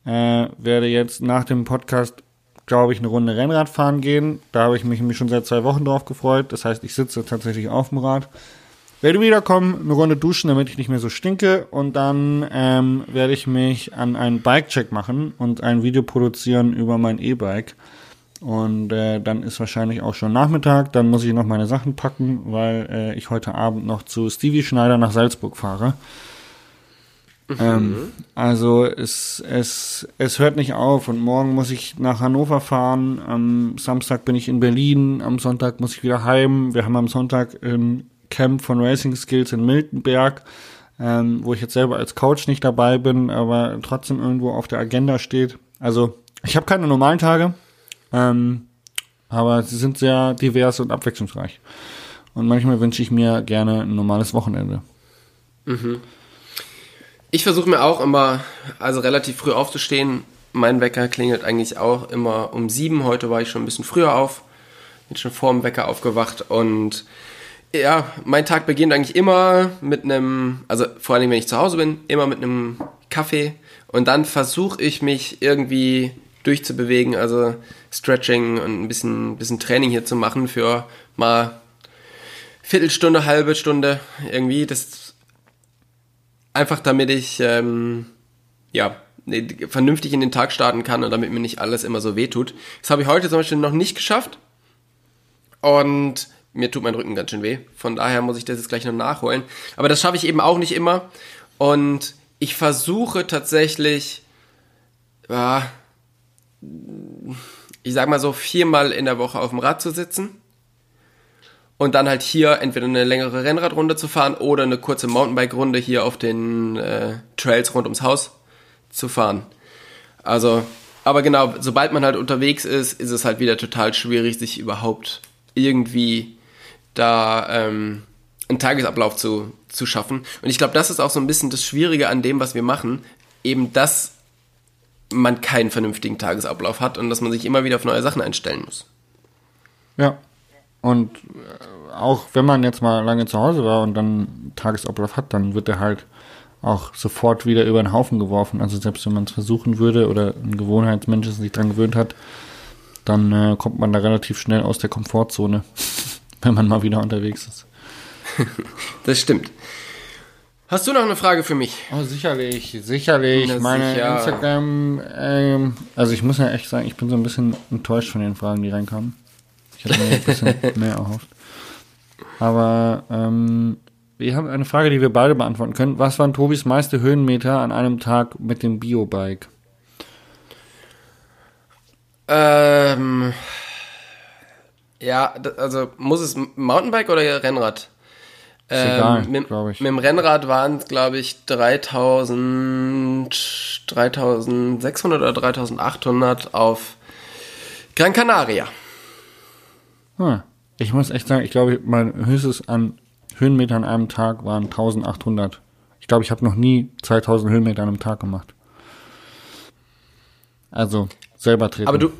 Äh, werde jetzt nach dem Podcast, glaube ich, eine Runde Rennrad fahren gehen. Da habe ich mich, mich schon seit zwei Wochen drauf gefreut. Das heißt, ich sitze tatsächlich auf dem Rad. Werde wiederkommen, eine Runde duschen, damit ich nicht mehr so stinke. Und dann ähm, werde ich mich an einen Bike-Check machen und ein Video produzieren über mein E-Bike. Und äh, dann ist wahrscheinlich auch schon Nachmittag. Dann muss ich noch meine Sachen packen, weil äh, ich heute Abend noch zu Stevie Schneider nach Salzburg fahre. Ähm, also es, es, es hört nicht auf und morgen muss ich nach Hannover fahren. Am Samstag bin ich in Berlin, am Sonntag muss ich wieder heim. Wir haben am Sonntag ein Camp von Racing Skills in Miltenberg, ähm, wo ich jetzt selber als Coach nicht dabei bin, aber trotzdem irgendwo auf der Agenda steht. Also ich habe keine normalen Tage, ähm, aber sie sind sehr divers und abwechslungsreich. Und manchmal wünsche ich mir gerne ein normales Wochenende.
Ich versuche mir auch immer, also relativ früh aufzustehen. Mein Wecker klingelt eigentlich auch immer um sieben. Heute war ich schon ein bisschen früher auf. Bin schon vor dem Wecker aufgewacht und ja, mein Tag beginnt eigentlich immer mit einem, also vor allem wenn ich zu Hause bin, immer mit einem Kaffee und dann versuche ich mich irgendwie durchzubewegen, also Stretching und ein bisschen, bisschen Training hier zu machen für mal Viertelstunde, halbe Stunde irgendwie. Das einfach damit ich ähm, ja ne, vernünftig in den Tag starten kann und damit mir nicht alles immer so wehtut. Das habe ich heute zum Beispiel noch nicht geschafft und mir tut mein Rücken ganz schön weh. Von daher muss ich das jetzt gleich noch nachholen. Aber das schaffe ich eben auch nicht immer und ich versuche tatsächlich, ja, ich sag mal so viermal in der Woche auf dem Rad zu sitzen und dann halt hier entweder eine längere Rennradrunde zu fahren oder eine kurze Mountainbike-Runde hier auf den äh, Trails rund ums Haus zu fahren. Also, aber genau, sobald man halt unterwegs ist, ist es halt wieder total schwierig, sich überhaupt irgendwie da ähm, einen Tagesablauf zu, zu schaffen. Und ich glaube, das ist auch so ein bisschen das Schwierige an dem, was wir machen, eben dass man keinen vernünftigen Tagesablauf hat und dass man sich immer wieder auf neue Sachen einstellen muss.
Ja. Und äh, auch wenn man jetzt mal lange zu Hause war und dann Tagesablauf hat, dann wird er halt auch sofort wieder über den Haufen geworfen. Also selbst wenn man es versuchen würde oder ein Gewohnheitsmensch sich dran gewöhnt hat, dann äh, kommt man da relativ schnell aus der Komfortzone, [laughs] wenn man mal wieder unterwegs ist. [laughs]
Das stimmt. Hast du noch eine Frage für mich?
Oh, sicherlich, sicherlich.
Na,
Meine
sicher.
Instagram, ähm, also ich muss ja echt sagen, ich bin so ein bisschen enttäuscht von den Fragen, die reinkamen. Ich hätte mir ein bisschen [laughs] mehr erhofft. Aber ähm, wir haben eine Frage, die wir beide beantworten können. Was waren Tobis meiste Höhenmeter an einem Tag mit dem Biobike?
Ähm, ja, also muss es Mountainbike oder Rennrad?
Ist egal,
mit, mit dem Rennrad waren es, glaube ich, 3000, 3600 oder 3800 auf Gran Canaria.
Hm. Ich muss echt sagen, ich glaube, mein höchstes an Höhenmeter an einem Tag waren 1800. Ich glaube, ich habe noch nie 2000 Höhenmeter an einem Tag gemacht. Also selber treten.
Aber du,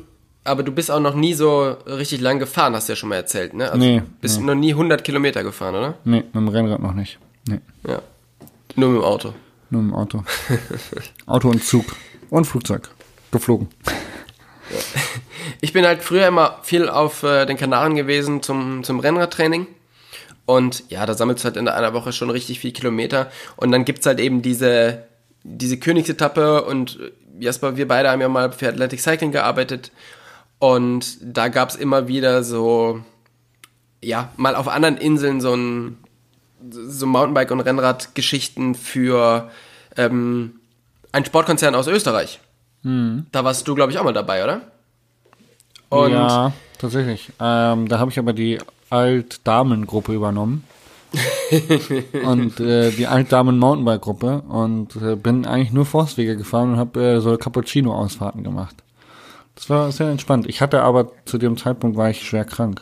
aber du bist auch noch nie so richtig lang gefahren, hast du ja schon mal erzählt, ne? Also
Nee,
bist
nee.
noch nie 100 Kilometer gefahren, oder?
Nee, mit dem Rennrad noch nicht. Nee,
Ja. Nur mit dem Auto.
nur im Auto. [laughs] Auto und Zug. Und Flugzeug. Geflogen.
Ich bin halt früher immer viel auf äh, den Kanaren gewesen zum, zum Rennradtraining. Und ja, da sammelst du halt in einer Woche schon richtig viel Kilometer. Und dann gibt's halt eben diese, diese Königsetappe. Und äh, Jasper, wir beide haben ja mal für Athletic Cycling gearbeitet. Und da gab's immer wieder so, ja, mal auf anderen Inseln so ein, so Mountainbike- und Rennradgeschichten für ähm, einen Sportkonzern aus Österreich. Da warst du, glaube ich, auch mal dabei, oder? Und
ja, tatsächlich. Ähm, da habe ich aber die Altdamen-Gruppe übernommen. [laughs] und äh, die Altdamen-Mountainbike-Gruppe und äh, bin eigentlich nur Forstwege gefahren und habe äh, so Cappuccino-Ausfahrten gemacht. Das war sehr entspannt. Ich hatte aber zu dem Zeitpunkt war ich schwer krank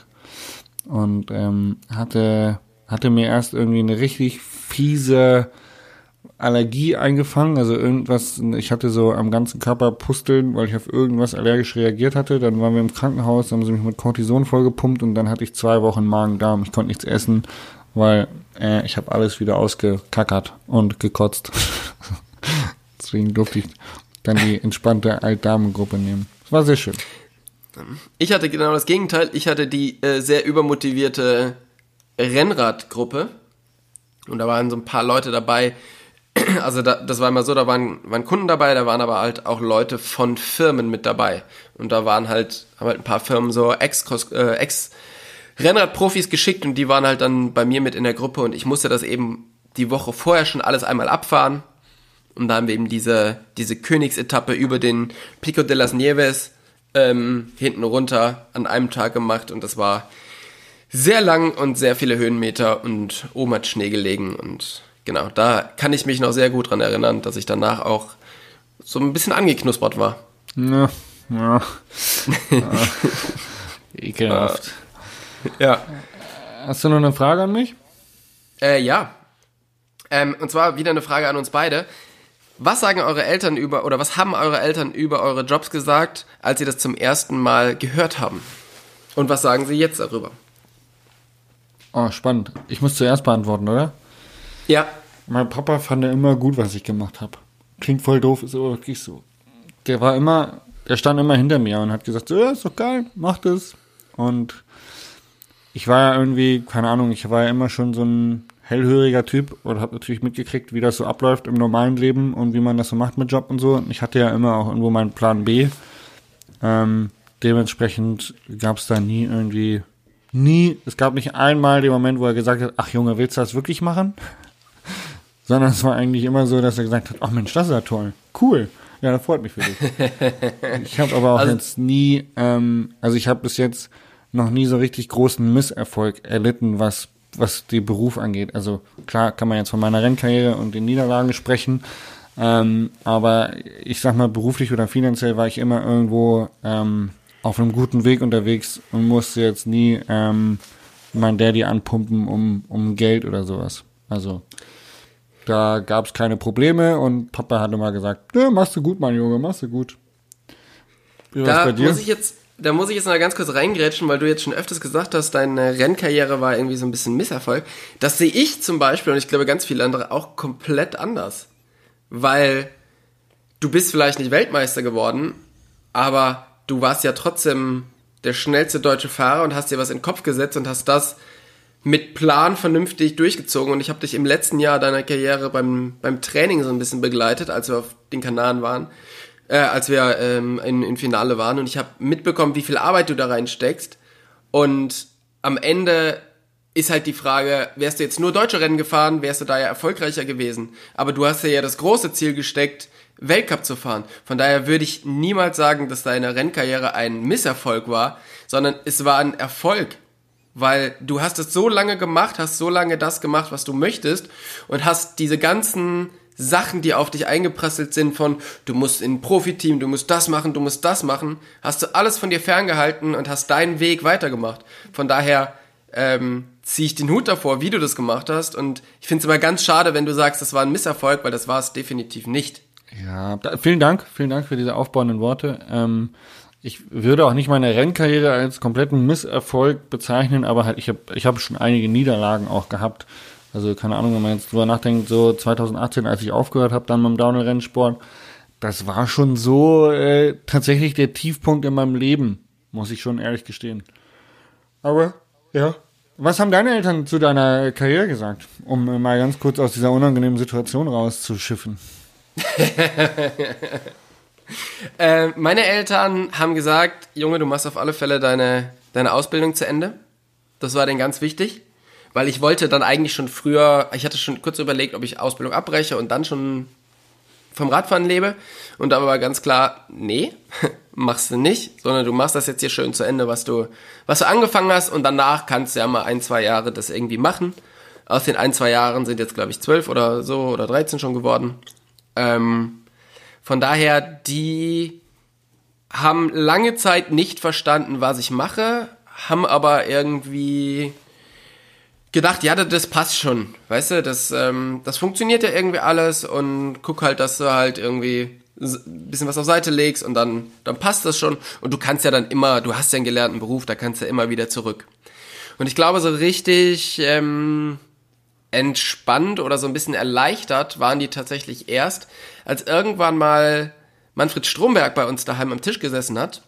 und ähm, hatte hatte mir erst irgendwie eine richtig fiese Allergie eingefangen, also irgendwas, ich hatte so am ganzen Körper Pusteln, weil ich auf irgendwas allergisch reagiert hatte. Dann waren wir im Krankenhaus, haben sie mich mit Cortison vollgepumpt und dann hatte ich zwei Wochen Magen-Darm. Ich konnte nichts essen, weil äh, ich habe alles wieder ausgekackert und gekotzt. [laughs] Deswegen durfte ich dann die entspannte Altdamengruppe nehmen. Das war sehr schön.
Ich hatte genau das Gegenteil. Ich hatte die äh, sehr übermotivierte Rennradgruppe. Und da waren so ein paar Leute dabei. [clears throat] Also da, das war immer so, da waren, waren Kunden dabei, da waren aber halt auch Leute von Firmen mit dabei. Und da waren halt, haben halt ein paar Firmen so Ex, äh, Ex Rennradprofis geschickt und die waren halt dann bei mir mit in der Gruppe und ich musste das eben die Woche vorher schon alles einmal abfahren. Und da haben wir eben diese, diese Königsetappe über den Pico de las Nieves ähm, hinten runter an einem Tag gemacht und das war sehr lang und sehr viele Höhenmeter und oben hat Schnee gelegen und genau, da kann ich mich noch sehr gut dran erinnern, dass ich danach auch so ein bisschen angeknuspert war.
Ja, ja. ja. [laughs] Ekelhaft.
Ja.
Hast du noch eine Frage an mich?
Äh, ja. Ähm, und zwar wieder eine Frage an uns beide. Was sagen eure Eltern über, oder was haben eure Eltern über eure Jobs gesagt, als sie das zum ersten Mal gehört haben? Und was sagen sie jetzt darüber?
Oh, spannend. Ich muss zuerst beantworten, oder?
Ja.
Mein Papa fand ja immer gut, was ich gemacht habe. Klingt voll doof, ist aber wirklich so. Der war immer, der stand immer hinter mir und hat gesagt, so, ja, ist doch geil, mach das. Und ich war ja irgendwie, keine Ahnung, ich war ja immer schon so ein hellhöriger Typ und habe natürlich mitgekriegt, wie das so abläuft im normalen Leben und wie man das so macht mit Job und so. Und ich hatte ja immer auch irgendwo meinen Plan B. Ähm, dementsprechend gab es da nie irgendwie, nie, es gab nicht einmal den Moment, wo er gesagt hat, ach Junge, willst du das wirklich machen? Sondern es war eigentlich immer so, dass er gesagt hat, ach Mensch, das ist ja toll, cool. Ja, das freut mich für dich. [laughs] ich habe aber auch
Also-
jetzt nie, ähm, also ich habe bis jetzt noch nie so richtig großen Misserfolg erlitten, was was die Beruf angeht. Also klar kann man jetzt von meiner Rennkarriere und den Niederlagen sprechen, ähm, aber ich sag mal beruflich oder finanziell war ich immer irgendwo ähm, auf einem guten Weg unterwegs und musste jetzt nie ähm, mein Daddy anpumpen um um Geld oder sowas. Also da gab es keine Probleme und Papa hat immer gesagt, ja, machst du gut, mein Junge, machst du gut. Wie
Da
bei dir?
muss ich jetzt, da muss ich jetzt mal ganz kurz reingrätschen, weil du jetzt schon öfters gesagt hast, deine Rennkarriere war irgendwie so ein bisschen Misserfolg. Das sehe ich zum Beispiel und ich glaube ganz viele andere auch komplett anders. Weil du bist vielleicht nicht Weltmeister geworden, aber du warst ja trotzdem der schnellste deutsche Fahrer und hast dir was in den Kopf gesetzt und hast das mit Plan vernünftig durchgezogen. Und ich habe dich im letzten Jahr deiner Karriere beim, beim Training so ein bisschen begleitet, als wir auf den Kanaren waren, äh, als wir ähm, in, in Finale waren. Und ich habe mitbekommen, wie viel Arbeit du da reinsteckst. Und am Ende ist halt die Frage, wärst du jetzt nur deutsche Rennen gefahren, wärst du da ja erfolgreicher gewesen. Aber du hast dir ja das große Ziel gesteckt, Weltcup zu fahren. Von daher würde ich niemals sagen, dass deine Rennkarriere ein Misserfolg war, sondern es war ein Erfolg. Weil du hast es so lange gemacht, hast so lange das gemacht, was du möchtest und hast diese ganzen Sachen, die auf dich eingeprasselt sind von du musst in ein Profiteam, du musst das machen, du musst das machen, hast du alles von dir ferngehalten und hast deinen Weg weitergemacht. Von daher ähm, ziehe ich den Hut davor, wie du das gemacht hast. Und ich finde es immer ganz schade, wenn du sagst, das war ein Misserfolg, weil das war es definitiv nicht.
Ja, da, vielen Dank, vielen Dank für diese aufbauenden Worte. Ähm, ich würde auch nicht meine Rennkarriere als kompletten Misserfolg bezeichnen, aber halt ich habe ich hab schon einige Niederlagen auch gehabt. Also keine Ahnung, wenn man jetzt drüber nachdenkt, so 2018, als ich aufgehört habe, dann beim Downhill-Rennsport, das war schon so äh, tatsächlich der Tiefpunkt in meinem Leben, muss ich schon ehrlich gestehen. Aber ja. Was haben deine Eltern zu deiner Karriere gesagt, um mal ganz kurz aus dieser unangenehmen Situation rauszuschiffen? [laughs]
äh, meine Eltern haben gesagt, Junge, du machst auf alle Fälle deine, deine Ausbildung zu Ende. Das war denen ganz wichtig, weil ich wollte dann eigentlich schon früher, ich hatte schon kurz überlegt, ob ich Ausbildung abbreche und dann schon vom Radfahren lebe. Und da war ganz klar, nee, [laughs] machst du nicht, sondern du machst das jetzt hier schön zu Ende, was du, was du angefangen hast und danach kannst du ja mal ein, zwei Jahre das irgendwie machen. Aus den ein, zwei Jahren sind jetzt, glaube ich, zwölf oder so oder dreizehn schon geworden. Ähm, von daher, die haben lange Zeit nicht verstanden, was ich mache, haben aber irgendwie gedacht, ja, das passt schon, weißt du, das, ähm, das funktioniert ja irgendwie alles und guck halt, dass du halt irgendwie ein bisschen was auf Seite legst und dann, dann passt das schon und du kannst ja dann immer, du hast ja einen gelernten Beruf, da kannst du ja immer wieder zurück. Und ich glaube, so richtig ähm, entspannt oder so ein bisschen erleichtert waren die tatsächlich erst, als irgendwann mal Manfred Stromberg bei uns daheim am Tisch gesessen hat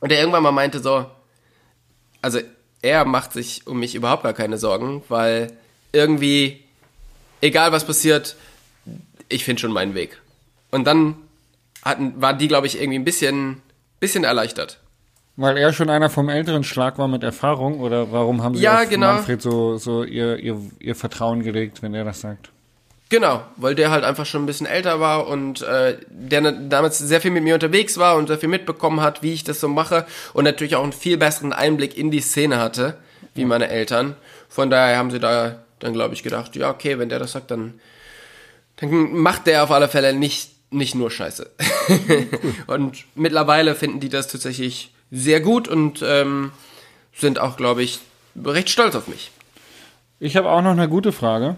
und er irgendwann mal meinte so, also er macht sich um mich überhaupt gar keine Sorgen, weil irgendwie, egal was passiert, ich finde schon meinen Weg. Und dann hatten, waren die, glaube ich, irgendwie ein bisschen, bisschen erleichtert.
Weil er schon einer vom älteren Schlag war mit Erfahrung oder warum haben sie
ja,
auf
genau.
Manfred so, so ihr, ihr, ihr Vertrauen gelegt, wenn er das sagt?
Genau, weil der halt einfach schon ein bisschen älter war und äh, der ne, damals sehr viel mit mir unterwegs war und sehr viel mitbekommen hat, wie ich das so mache und natürlich auch einen viel besseren Einblick in die Szene hatte, wie meine Eltern. Von daher haben sie da dann, glaube ich, gedacht, ja, okay, wenn der das sagt, dann, dann macht der auf alle Fälle nicht, nicht nur Scheiße. [laughs] und mittlerweile finden die das tatsächlich sehr gut und ähm, sind auch, glaube ich, recht stolz auf mich.
Ich habe auch noch eine gute Frage.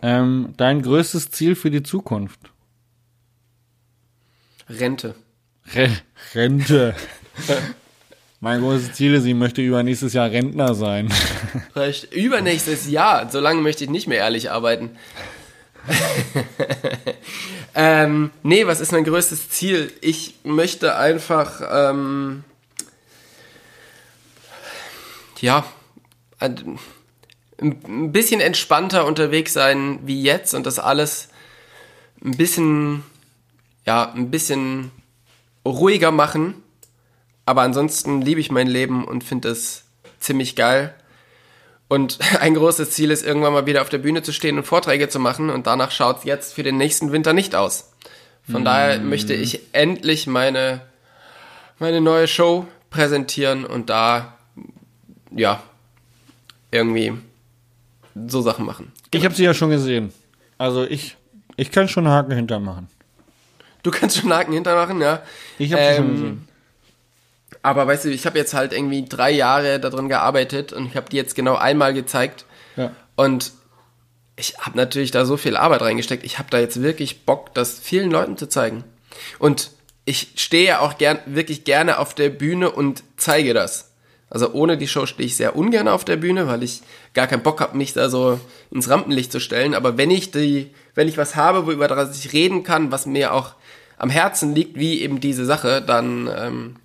Ähm, dein größtes Ziel für die Zukunft?
Rente.
Re Rente. [laughs] mein großes Ziel ist, ich möchte übernächstes Jahr Rentner sein. [laughs]
Vielleicht übernächstes Jahr. So lange möchte ich nicht mehr ehrlich arbeiten. [laughs] ähm, nee, was ist mein größtes Ziel? Ich möchte einfach, ähm, ja, ein bisschen entspannter unterwegs sein wie jetzt und das alles ein bisschen, ja, ein bisschen ruhiger machen. Aber ansonsten liebe ich mein Leben und finde es ziemlich geil. Und [laughs] ein großes Ziel ist, irgendwann mal wieder auf der Bühne zu stehen und Vorträge zu machen. Und danach schaut es jetzt für den nächsten Winter nicht aus. Von mm. daher möchte ich endlich meine, meine neue Show präsentieren und da, ja, irgendwie so Sachen machen.
Ich habe sie ja schon gesehen. Also ich, ich kann schon Haken hintermachen.
Du kannst schon Haken hintermachen, ja.
Ich habe ähm, sie schon gesehen.
Aber weißt du, ich habe jetzt halt irgendwie drei Jahre daran gearbeitet und ich habe die jetzt genau einmal gezeigt.
Ja.
Und ich habe natürlich da so viel Arbeit reingesteckt. Ich habe da jetzt wirklich Bock, das vielen Leuten zu zeigen. Und ich stehe auch gern, wirklich gerne auf der Bühne und zeige das. Also ohne die Show stehe ich sehr ungern auf der Bühne, weil ich gar keinen Bock habe, mich da so ins Rampenlicht zu stellen. Aber wenn ich die, wenn ich was habe, worüber das ich reden kann, was mir auch am Herzen liegt, wie eben diese Sache, dann ähm,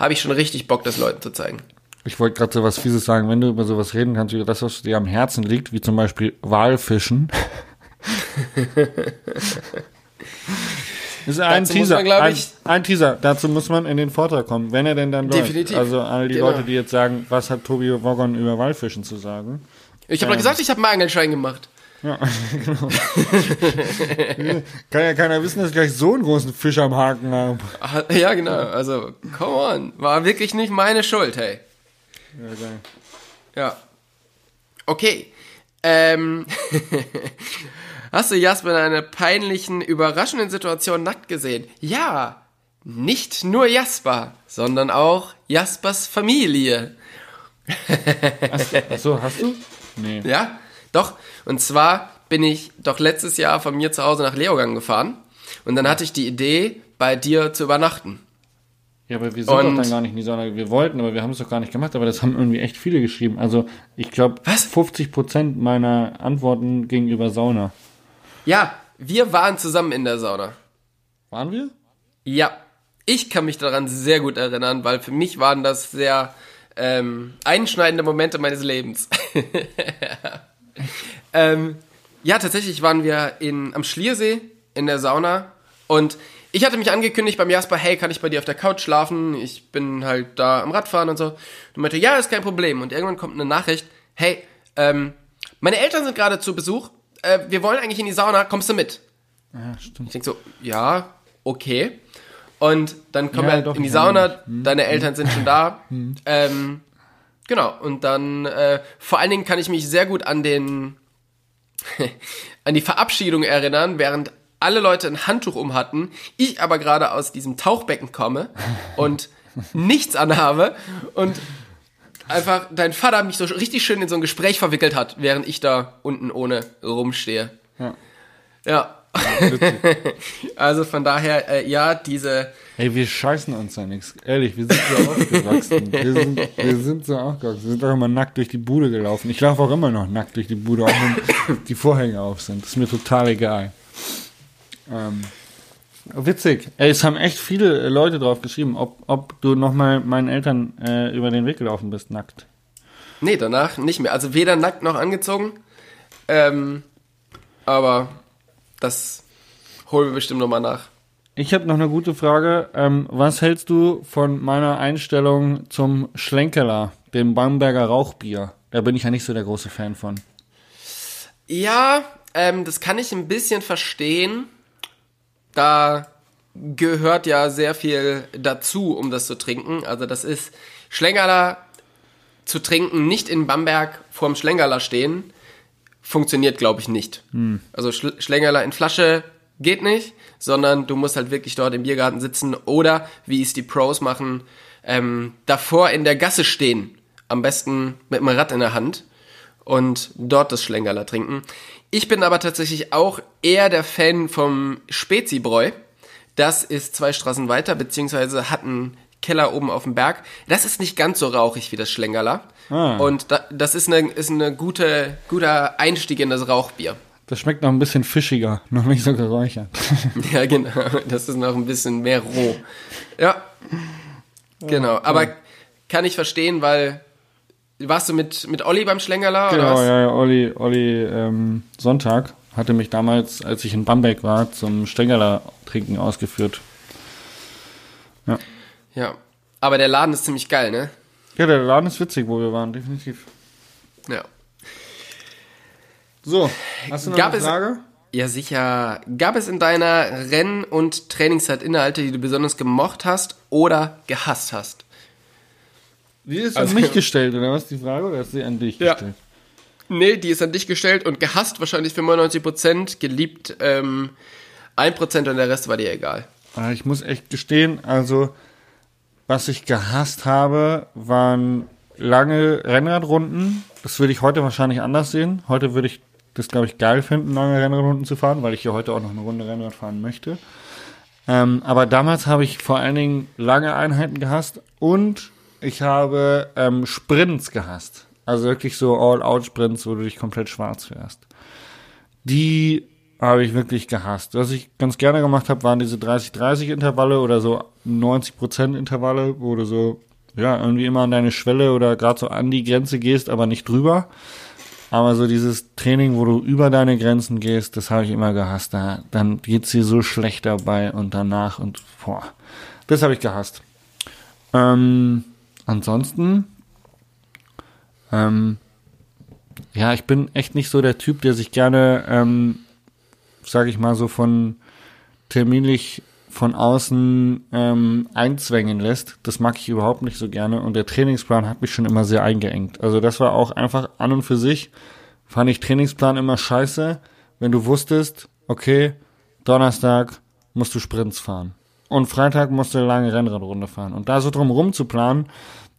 habe ich schon richtig Bock, das Leuten zu zeigen.
Ich wollte gerade so was Fieses sagen, wenn du über sowas reden kannst, über das, was dir am Herzen liegt, wie zum Beispiel Walfischen. Das [laughs] ist ein Teaser. Man, ein, ein, Teaser. Dazu muss man in den Vortrag kommen, wenn er denn dann
Definitiv.
läuft. Also all die genau. Leute, die jetzt sagen, was hat Tobi Woggon über Walfischen zu sagen?
Ich habe ähm, gesagt, ich habe einen Angelschein gemacht.
Ja, genau. [laughs] Kann ja keiner wissen, dass ich gleich so einen großen Fisch am Haken habe.
Ja, genau. Also, come on. War wirklich nicht meine Schuld, hey.
Ja, geil.
Ja. Okay. Ähm. [laughs] Hast du Jasper in einer peinlichen, überraschenden Situation nackt gesehen? Ja. Nicht nur Jasper, sondern auch Jaspers Familie. [laughs]
Achso, achso, hast du? Nee.
Ja, doch. Und zwar bin ich doch letztes Jahr von mir zu Hause nach Leogang gefahren. Und dann hatte ich die Idee, bei dir zu übernachten.
Ja, aber wir sind
Und-
doch dann gar nicht in die Sauna. Wir wollten, aber wir haben es doch gar nicht gemacht. Aber das haben irgendwie echt viele geschrieben. Also ich glaube,
Was?
50 Prozent meiner Antworten gegenüber Sauna.
Ja, wir waren zusammen in der Sauna.
Waren wir?
Ja, ich kann mich daran sehr gut erinnern, weil für mich waren das sehr ähm, einschneidende Momente meines Lebens. [laughs] [laughs] ähm, ja, tatsächlich waren wir in, am Schliersee in der Sauna und ich hatte mich angekündigt beim Jasper, hey, kann ich bei dir auf der Couch schlafen? Ich bin halt da am Radfahren und so. Und meinte, ja, ist kein Problem. Und irgendwann kommt eine Nachricht, hey, ähm, meine Eltern sind gerade zu Besuch. Äh, wir wollen eigentlich in die Sauna, kommst du mit?
Ja, stimmt.
Ich denke so, ja, okay. Und dann kommen
Ja,
wir
doch,
in die Sauna, deine Eltern sind schon da. [laughs] ähm, genau, und dann äh, vor allen Dingen kann ich mich sehr gut an den [laughs] an die Verabschiedung erinnern, während alle Leute ein Handtuch um hatten, ich aber gerade aus diesem Tauchbecken komme und [laughs] nichts anhabe und einfach dein Vater mich so richtig schön in so ein Gespräch verwickelt hat, während ich da unten ohne rumstehe.
Ja.
Ja. Also von daher, äh, ja, diese.
Ey, wir scheißen uns da nichts. Ehrlich, wir sind so aufgewachsen. Wir sind, wir sind so aufgewachsen. Wir sind doch immer nackt durch die Bude gelaufen. Ich laufe auch immer noch nackt durch die Bude, auch wenn die Vorhänge auf sind. Das ist mir total egal. Ähm, witzig. Ey, es haben echt viele Leute drauf geschrieben, ob, ob du nochmal meinen Eltern äh, über den Weg gelaufen bist, nackt.
Nee, danach nicht mehr. Also weder nackt noch angezogen. Ähm, aber das holen wir bestimmt nochmal nach.
Ich habe noch eine gute Frage. Ähm, was hältst du von meiner Einstellung zum Schlenkerler, dem Bamberger Rauchbier? Da bin ich ja nicht so der große Fan von.
Ja, ähm, das kann ich ein bisschen verstehen. Da gehört ja sehr viel dazu, um das zu trinken. Also das ist Schlengerler zu trinken, nicht in Bamberg vorm Schlengerler stehen, funktioniert, glaube ich, nicht. Also Schl Schlengerler in Flasche geht nicht, sondern du musst halt wirklich dort im Biergarten sitzen oder, wie es die Pros machen, ähm, davor in der Gasse stehen. Am besten mit einem Rad in der Hand und dort das Schlengerler trinken. Ich bin aber tatsächlich auch eher der Fan vom Spezibräu. Das ist zwei Straßen weiter, beziehungsweise hat einen Keller oben auf dem Berg. Das ist nicht ganz so rauchig wie das Schlengerler.
Ah.
Und da, das ist eine, ist eine gute, guter Einstieg in das Rauchbier.
Das schmeckt noch ein bisschen fischiger, [laughs] noch nicht so geräuchert. [laughs]
Ja, genau. Das ist noch ein bisschen mehr roh. Ja. Genau. Aber kann ich verstehen, weil warst du mit, mit Olli beim Schlengerler oder
Genau,
was?
ja, ja, Olli, Olli ähm, Sonntag hatte mich damals, als ich in Bamberg war, zum Stängerler trinken ausgeführt.
Ja. Aber der Laden ist ziemlich geil, ne?
Ja, der Laden ist witzig, wo wir waren, definitiv.
Ja.
So, hast du noch
Gab
eine
es-
Frage?
Ja, sicher. Gab es in deiner Renn- und Trainingszeit Inhalte, die du besonders gemocht hast oder gehasst hast?
Die ist
Also-
an mich gestellt, oder was, die Frage, oder ist sie an dich
Ja.
gestellt?
Nee, die ist an dich gestellt und gehasst wahrscheinlich 95%, geliebt ähm, 1% und der Rest war dir egal.
Ah, Ich muss echt gestehen, also was ich gehasst habe, waren lange Rennradrunden. Das würde ich heute wahrscheinlich anders sehen. Heute würde ich das, glaube ich, geil finden, lange Rennradrunden zu fahren, weil ich hier heute auch noch eine Runde Rennrad fahren möchte. Ähm, aber damals habe ich vor allen Dingen lange Einheiten gehasst und ich habe ähm, Sprints gehasst. Also wirklich so All-Out-Sprints, wo du dich komplett schwarz fährst. Die habe ich wirklich gehasst. Was ich ganz gerne gemacht habe, waren diese 30-30-Intervalle oder so 90%-Intervalle, wo du so, ja, irgendwie immer an deine Schwelle oder gerade so an die Grenze gehst, aber nicht drüber. Aber so dieses Training, wo du über deine Grenzen gehst, das habe ich immer gehasst. Da, dann geht's dir so schlecht dabei und danach und boah, das habe ich gehasst. Ähm, ansonsten, ähm, ja, ich bin echt nicht so der Typ, der sich gerne, ähm, sage ich mal so von terminlich von außen ähm, einzwängen lässt. Das mag ich überhaupt nicht so gerne und der Trainingsplan hat mich schon immer sehr eingeengt. Also das war auch einfach an und für sich, fand ich Trainingsplan immer scheiße, wenn du wusstest, okay, Donnerstag musst du Sprints fahren und Freitag musst du eine lange Rennradrunde fahren und da so drum rum zu planen,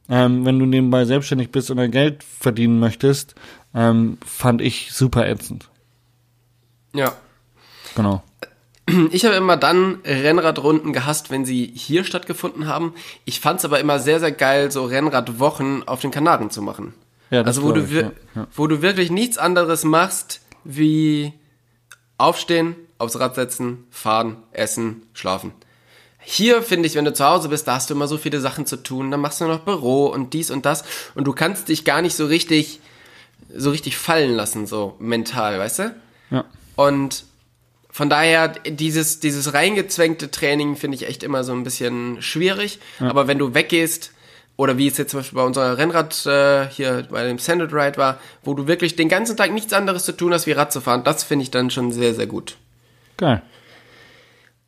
ähm, wenn du nebenbei selbstständig bist oder Geld verdienen möchtest, ähm, fand ich super ätzend.
Ja.
Genau.
Ich habe immer dann Rennradrunden gehasst, wenn sie hier stattgefunden haben. Ich fand es aber immer sehr, sehr geil, so Rennradwochen auf den Kanaren zu machen.
Ja, das
also wo du,
ich, ja.
wo du wirklich nichts anderes machst, wie aufstehen, aufs Rad setzen, fahren, essen, schlafen. Hier finde ich, wenn du zu Hause bist, da hast du immer so viele Sachen zu tun. Dann machst du noch Büro und dies und das und du kannst dich gar nicht so richtig, so richtig fallen lassen, so mental, weißt du?
Ja.
Und von daher, dieses, dieses reingezwängte Training finde ich echt immer so ein bisschen schwierig. Aber wenn du weggehst, oder wie es jetzt zum Beispiel bei unserer Rennrad äh, hier bei dem Sanded Ride war, wo du wirklich den ganzen Tag nichts anderes zu tun hast, wie Rad zu fahren, das finde ich dann schon sehr, sehr gut.
Geil.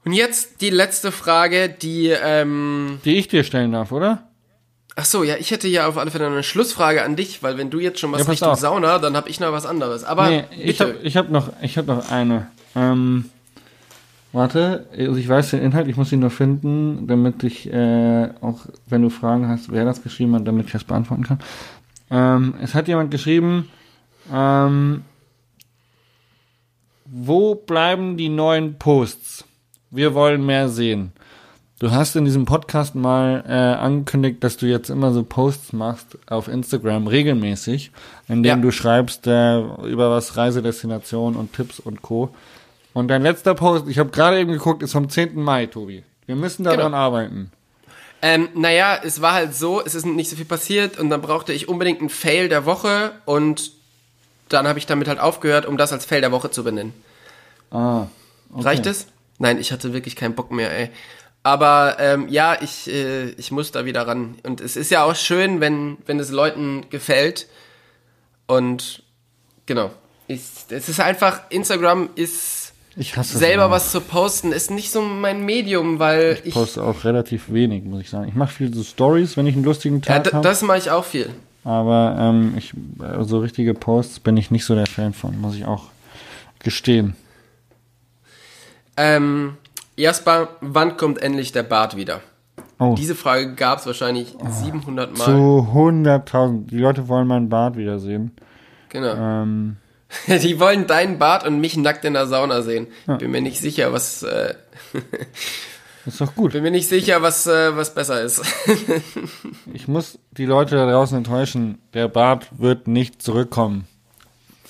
Und jetzt die letzte Frage, die, ähm,
Die ich dir stellen darf, oder?
ach so, ja, ich hätte ja auf alle Fälle eine Schlussfrage an dich, weil wenn du jetzt schon was
Ja,
Richtung
auf.
Sauna, dann habe ich noch was anderes. Aber
nee, ich habe ich hab noch, ich hab noch eine. Ähm, warte, also ich weiß den Inhalt, ich muss ihn nur finden, damit ich äh, auch, wenn du Fragen hast, wer das geschrieben hat, damit ich das beantworten kann. Ähm, es hat jemand geschrieben, ähm, wo bleiben die neuen Posts? Wir wollen mehr sehen. Du hast in diesem Podcast mal äh, angekündigt, dass du jetzt immer so Posts machst auf Instagram regelmäßig, in denen
Ja.
du schreibst äh, über was Reisedestination und Tipps und Co. Und dein letzter Post, ich habe gerade eben geguckt, ist vom 10. Mai, Tobi. Wir müssen daran
Genau.
arbeiten.
Ähm, naja, es war halt so, es ist nicht so viel passiert und dann brauchte ich unbedingt einen Fail der Woche und dann habe ich damit halt aufgehört, um das als Fail der Woche zu benennen.
Ah, okay.
Reicht es? Nein, ich hatte wirklich keinen Bock mehr, ey. Aber ähm, ja, ich, äh, ich muss da wieder ran. Und es ist ja auch schön, wenn, wenn es Leuten gefällt. Und genau. Ich, es ist einfach, Instagram ist
Ich hasse
selber was zu posten, ist nicht so mein Medium, weil
Ich
ich.
poste auch relativ wenig, muss ich sagen. Ich mache viel so Stories, wenn ich einen lustigen
ja,
Tag habe.
das mache ich auch viel.
Aber ähm, ich, äh, so richtige Posts bin ich nicht so der Fan von, muss ich auch gestehen.
Ähm, Jasper, wann kommt endlich der Bart wieder?
Oh,
Diese Frage gab es wahrscheinlich 700 Mal.
zu 100.000. Die Leute wollen meinen Bart wiedersehen.
Genau.
Ähm, [laughs]
Die wollen deinen Bart und mich nackt in der Sauna sehen. Bin mir nicht sicher, was äh, [laughs]
ist doch gut.
bin mir nicht sicher, was äh, was besser ist. [laughs]
Ich muss die Leute da draußen enttäuschen. Der Bart wird nicht zurückkommen.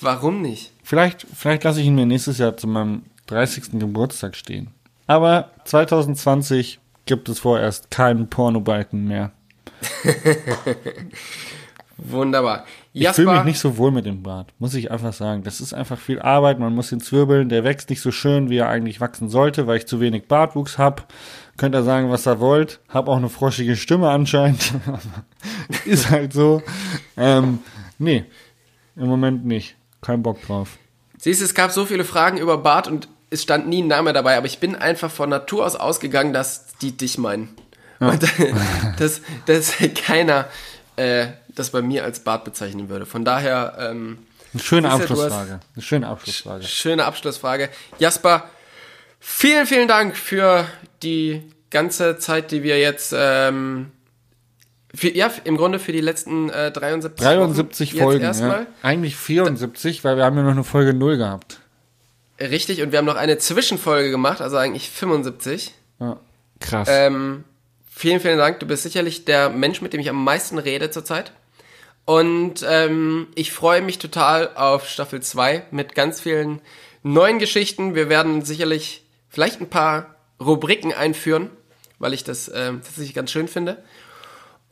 Warum nicht?
Vielleicht, vielleicht lasse ich ihn mir nächstes Jahr zu meinem 30. Geburtstag stehen. Aber 2020 gibt es vorerst keinen Pornobalken mehr.
Wunderbar.
Ich fühle mich nicht so wohl mit dem Bart, muss ich einfach sagen. Das ist einfach viel Arbeit, man muss ihn zwirbeln, der wächst nicht so schön, wie er eigentlich wachsen sollte, weil ich zu wenig Bartwuchs hab. Könnt ihr sagen, was ihr wollt. Hab auch eine froschige Stimme anscheinend. [laughs] ist halt so. Ähm, nee, im Moment nicht. Kein Bock drauf.
Siehst du, es gab so viele Fragen über Bart und es stand nie ein Name dabei, aber ich bin einfach von Natur aus ausgegangen, dass die dich meinen. Und [laughs] dass, dass keiner äh, das bei mir als Bart bezeichnen würde. Von daher ähm,
Eine schöne Abschlussfrage. Eine schöne Abschlussfrage.
Schöne Abschlussfrage. Jasper, vielen, vielen Dank für die ganze Zeit, die wir jetzt, ähm, für, ja, im Grunde für die letzten äh, 73,
73
Wochen
Folgen. Ja.
erstmal.
Eigentlich 74, weil wir haben ja noch eine Folge 0 gehabt.
Richtig, und wir haben noch eine Zwischenfolge gemacht, also eigentlich 75.
Ja. Krass.
Ähm, vielen, vielen Dank. Du bist sicherlich der Mensch, mit dem ich am meisten rede zurzeit. Und ähm, ich freue mich total auf Staffel 2 mit ganz vielen neuen Geschichten. Wir werden sicherlich vielleicht ein paar Rubriken einführen, weil ich das ähm, tatsächlich ganz schön finde.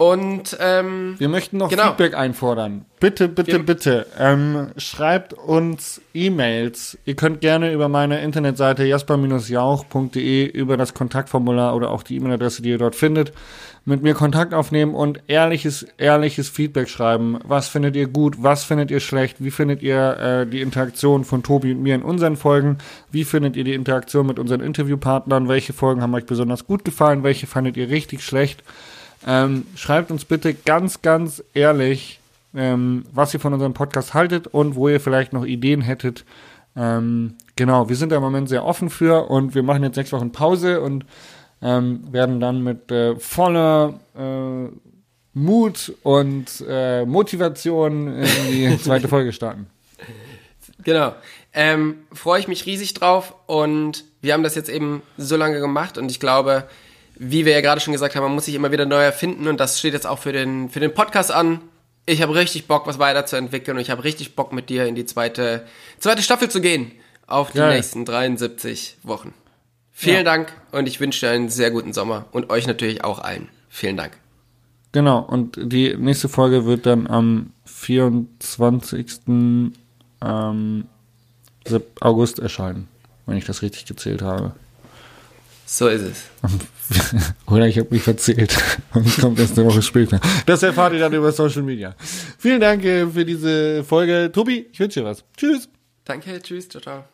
Und ähm,
Wir möchten noch
Genau.
Feedback einfordern. Bitte, bitte,
Wir-
bitte. Ähm, schreibt uns E-Mails. Ihr könnt gerne über meine Internetseite jasper-jauch.de über das Kontaktformular oder auch die E-Mail-Adresse, die ihr dort findet, mit mir Kontakt aufnehmen und ehrliches, ehrliches Feedback schreiben. Was findet ihr gut? Was findet ihr schlecht? Wie findet ihr äh, die Interaktion von Tobi und mir in unseren Folgen? Wie findet ihr die Interaktion mit unseren Interviewpartnern? Welche Folgen haben euch besonders gut gefallen? Welche fandet ihr richtig schlecht? Ähm, schreibt uns bitte ganz, ganz ehrlich, ähm, was ihr von unserem Podcast haltet und wo ihr vielleicht noch Ideen hättet. Ähm, genau, wir sind da im Moment sehr offen für und wir machen jetzt sechs Wochen Pause und ähm, werden dann mit äh, voller äh, Mut und äh, Motivation in die [laughs] zweite Folge starten.
Genau. Ähm, Freue ich mich riesig drauf und wir haben das jetzt eben so lange gemacht und ich glaube, wie wir ja gerade schon gesagt haben, man muss sich immer wieder neu erfinden und das steht jetzt auch für den, für den Podcast an. Ich habe richtig Bock, was weiterzuentwickeln und ich habe richtig Bock, mit dir in die zweite, zweite Staffel zu gehen. Auf die
Geil.
nächsten 73 Wochen. Vielen
Ja.
Dank und ich wünsche dir einen sehr guten Sommer und euch natürlich auch allen. Vielen Dank.
Genau, und die nächste Folge wird dann am 24. Ähm, August erscheinen, wenn ich das richtig gezählt habe.
So ist es. [laughs]
Oder ich habe mich verzählt [laughs] und kommt erst eine Woche später. Das erfahrt ihr dann über Social Media. Vielen Dank äh, für diese Folge. Tobi, ich wünsche dir was. Tschüss.
Danke, tschüss, ciao, ciao.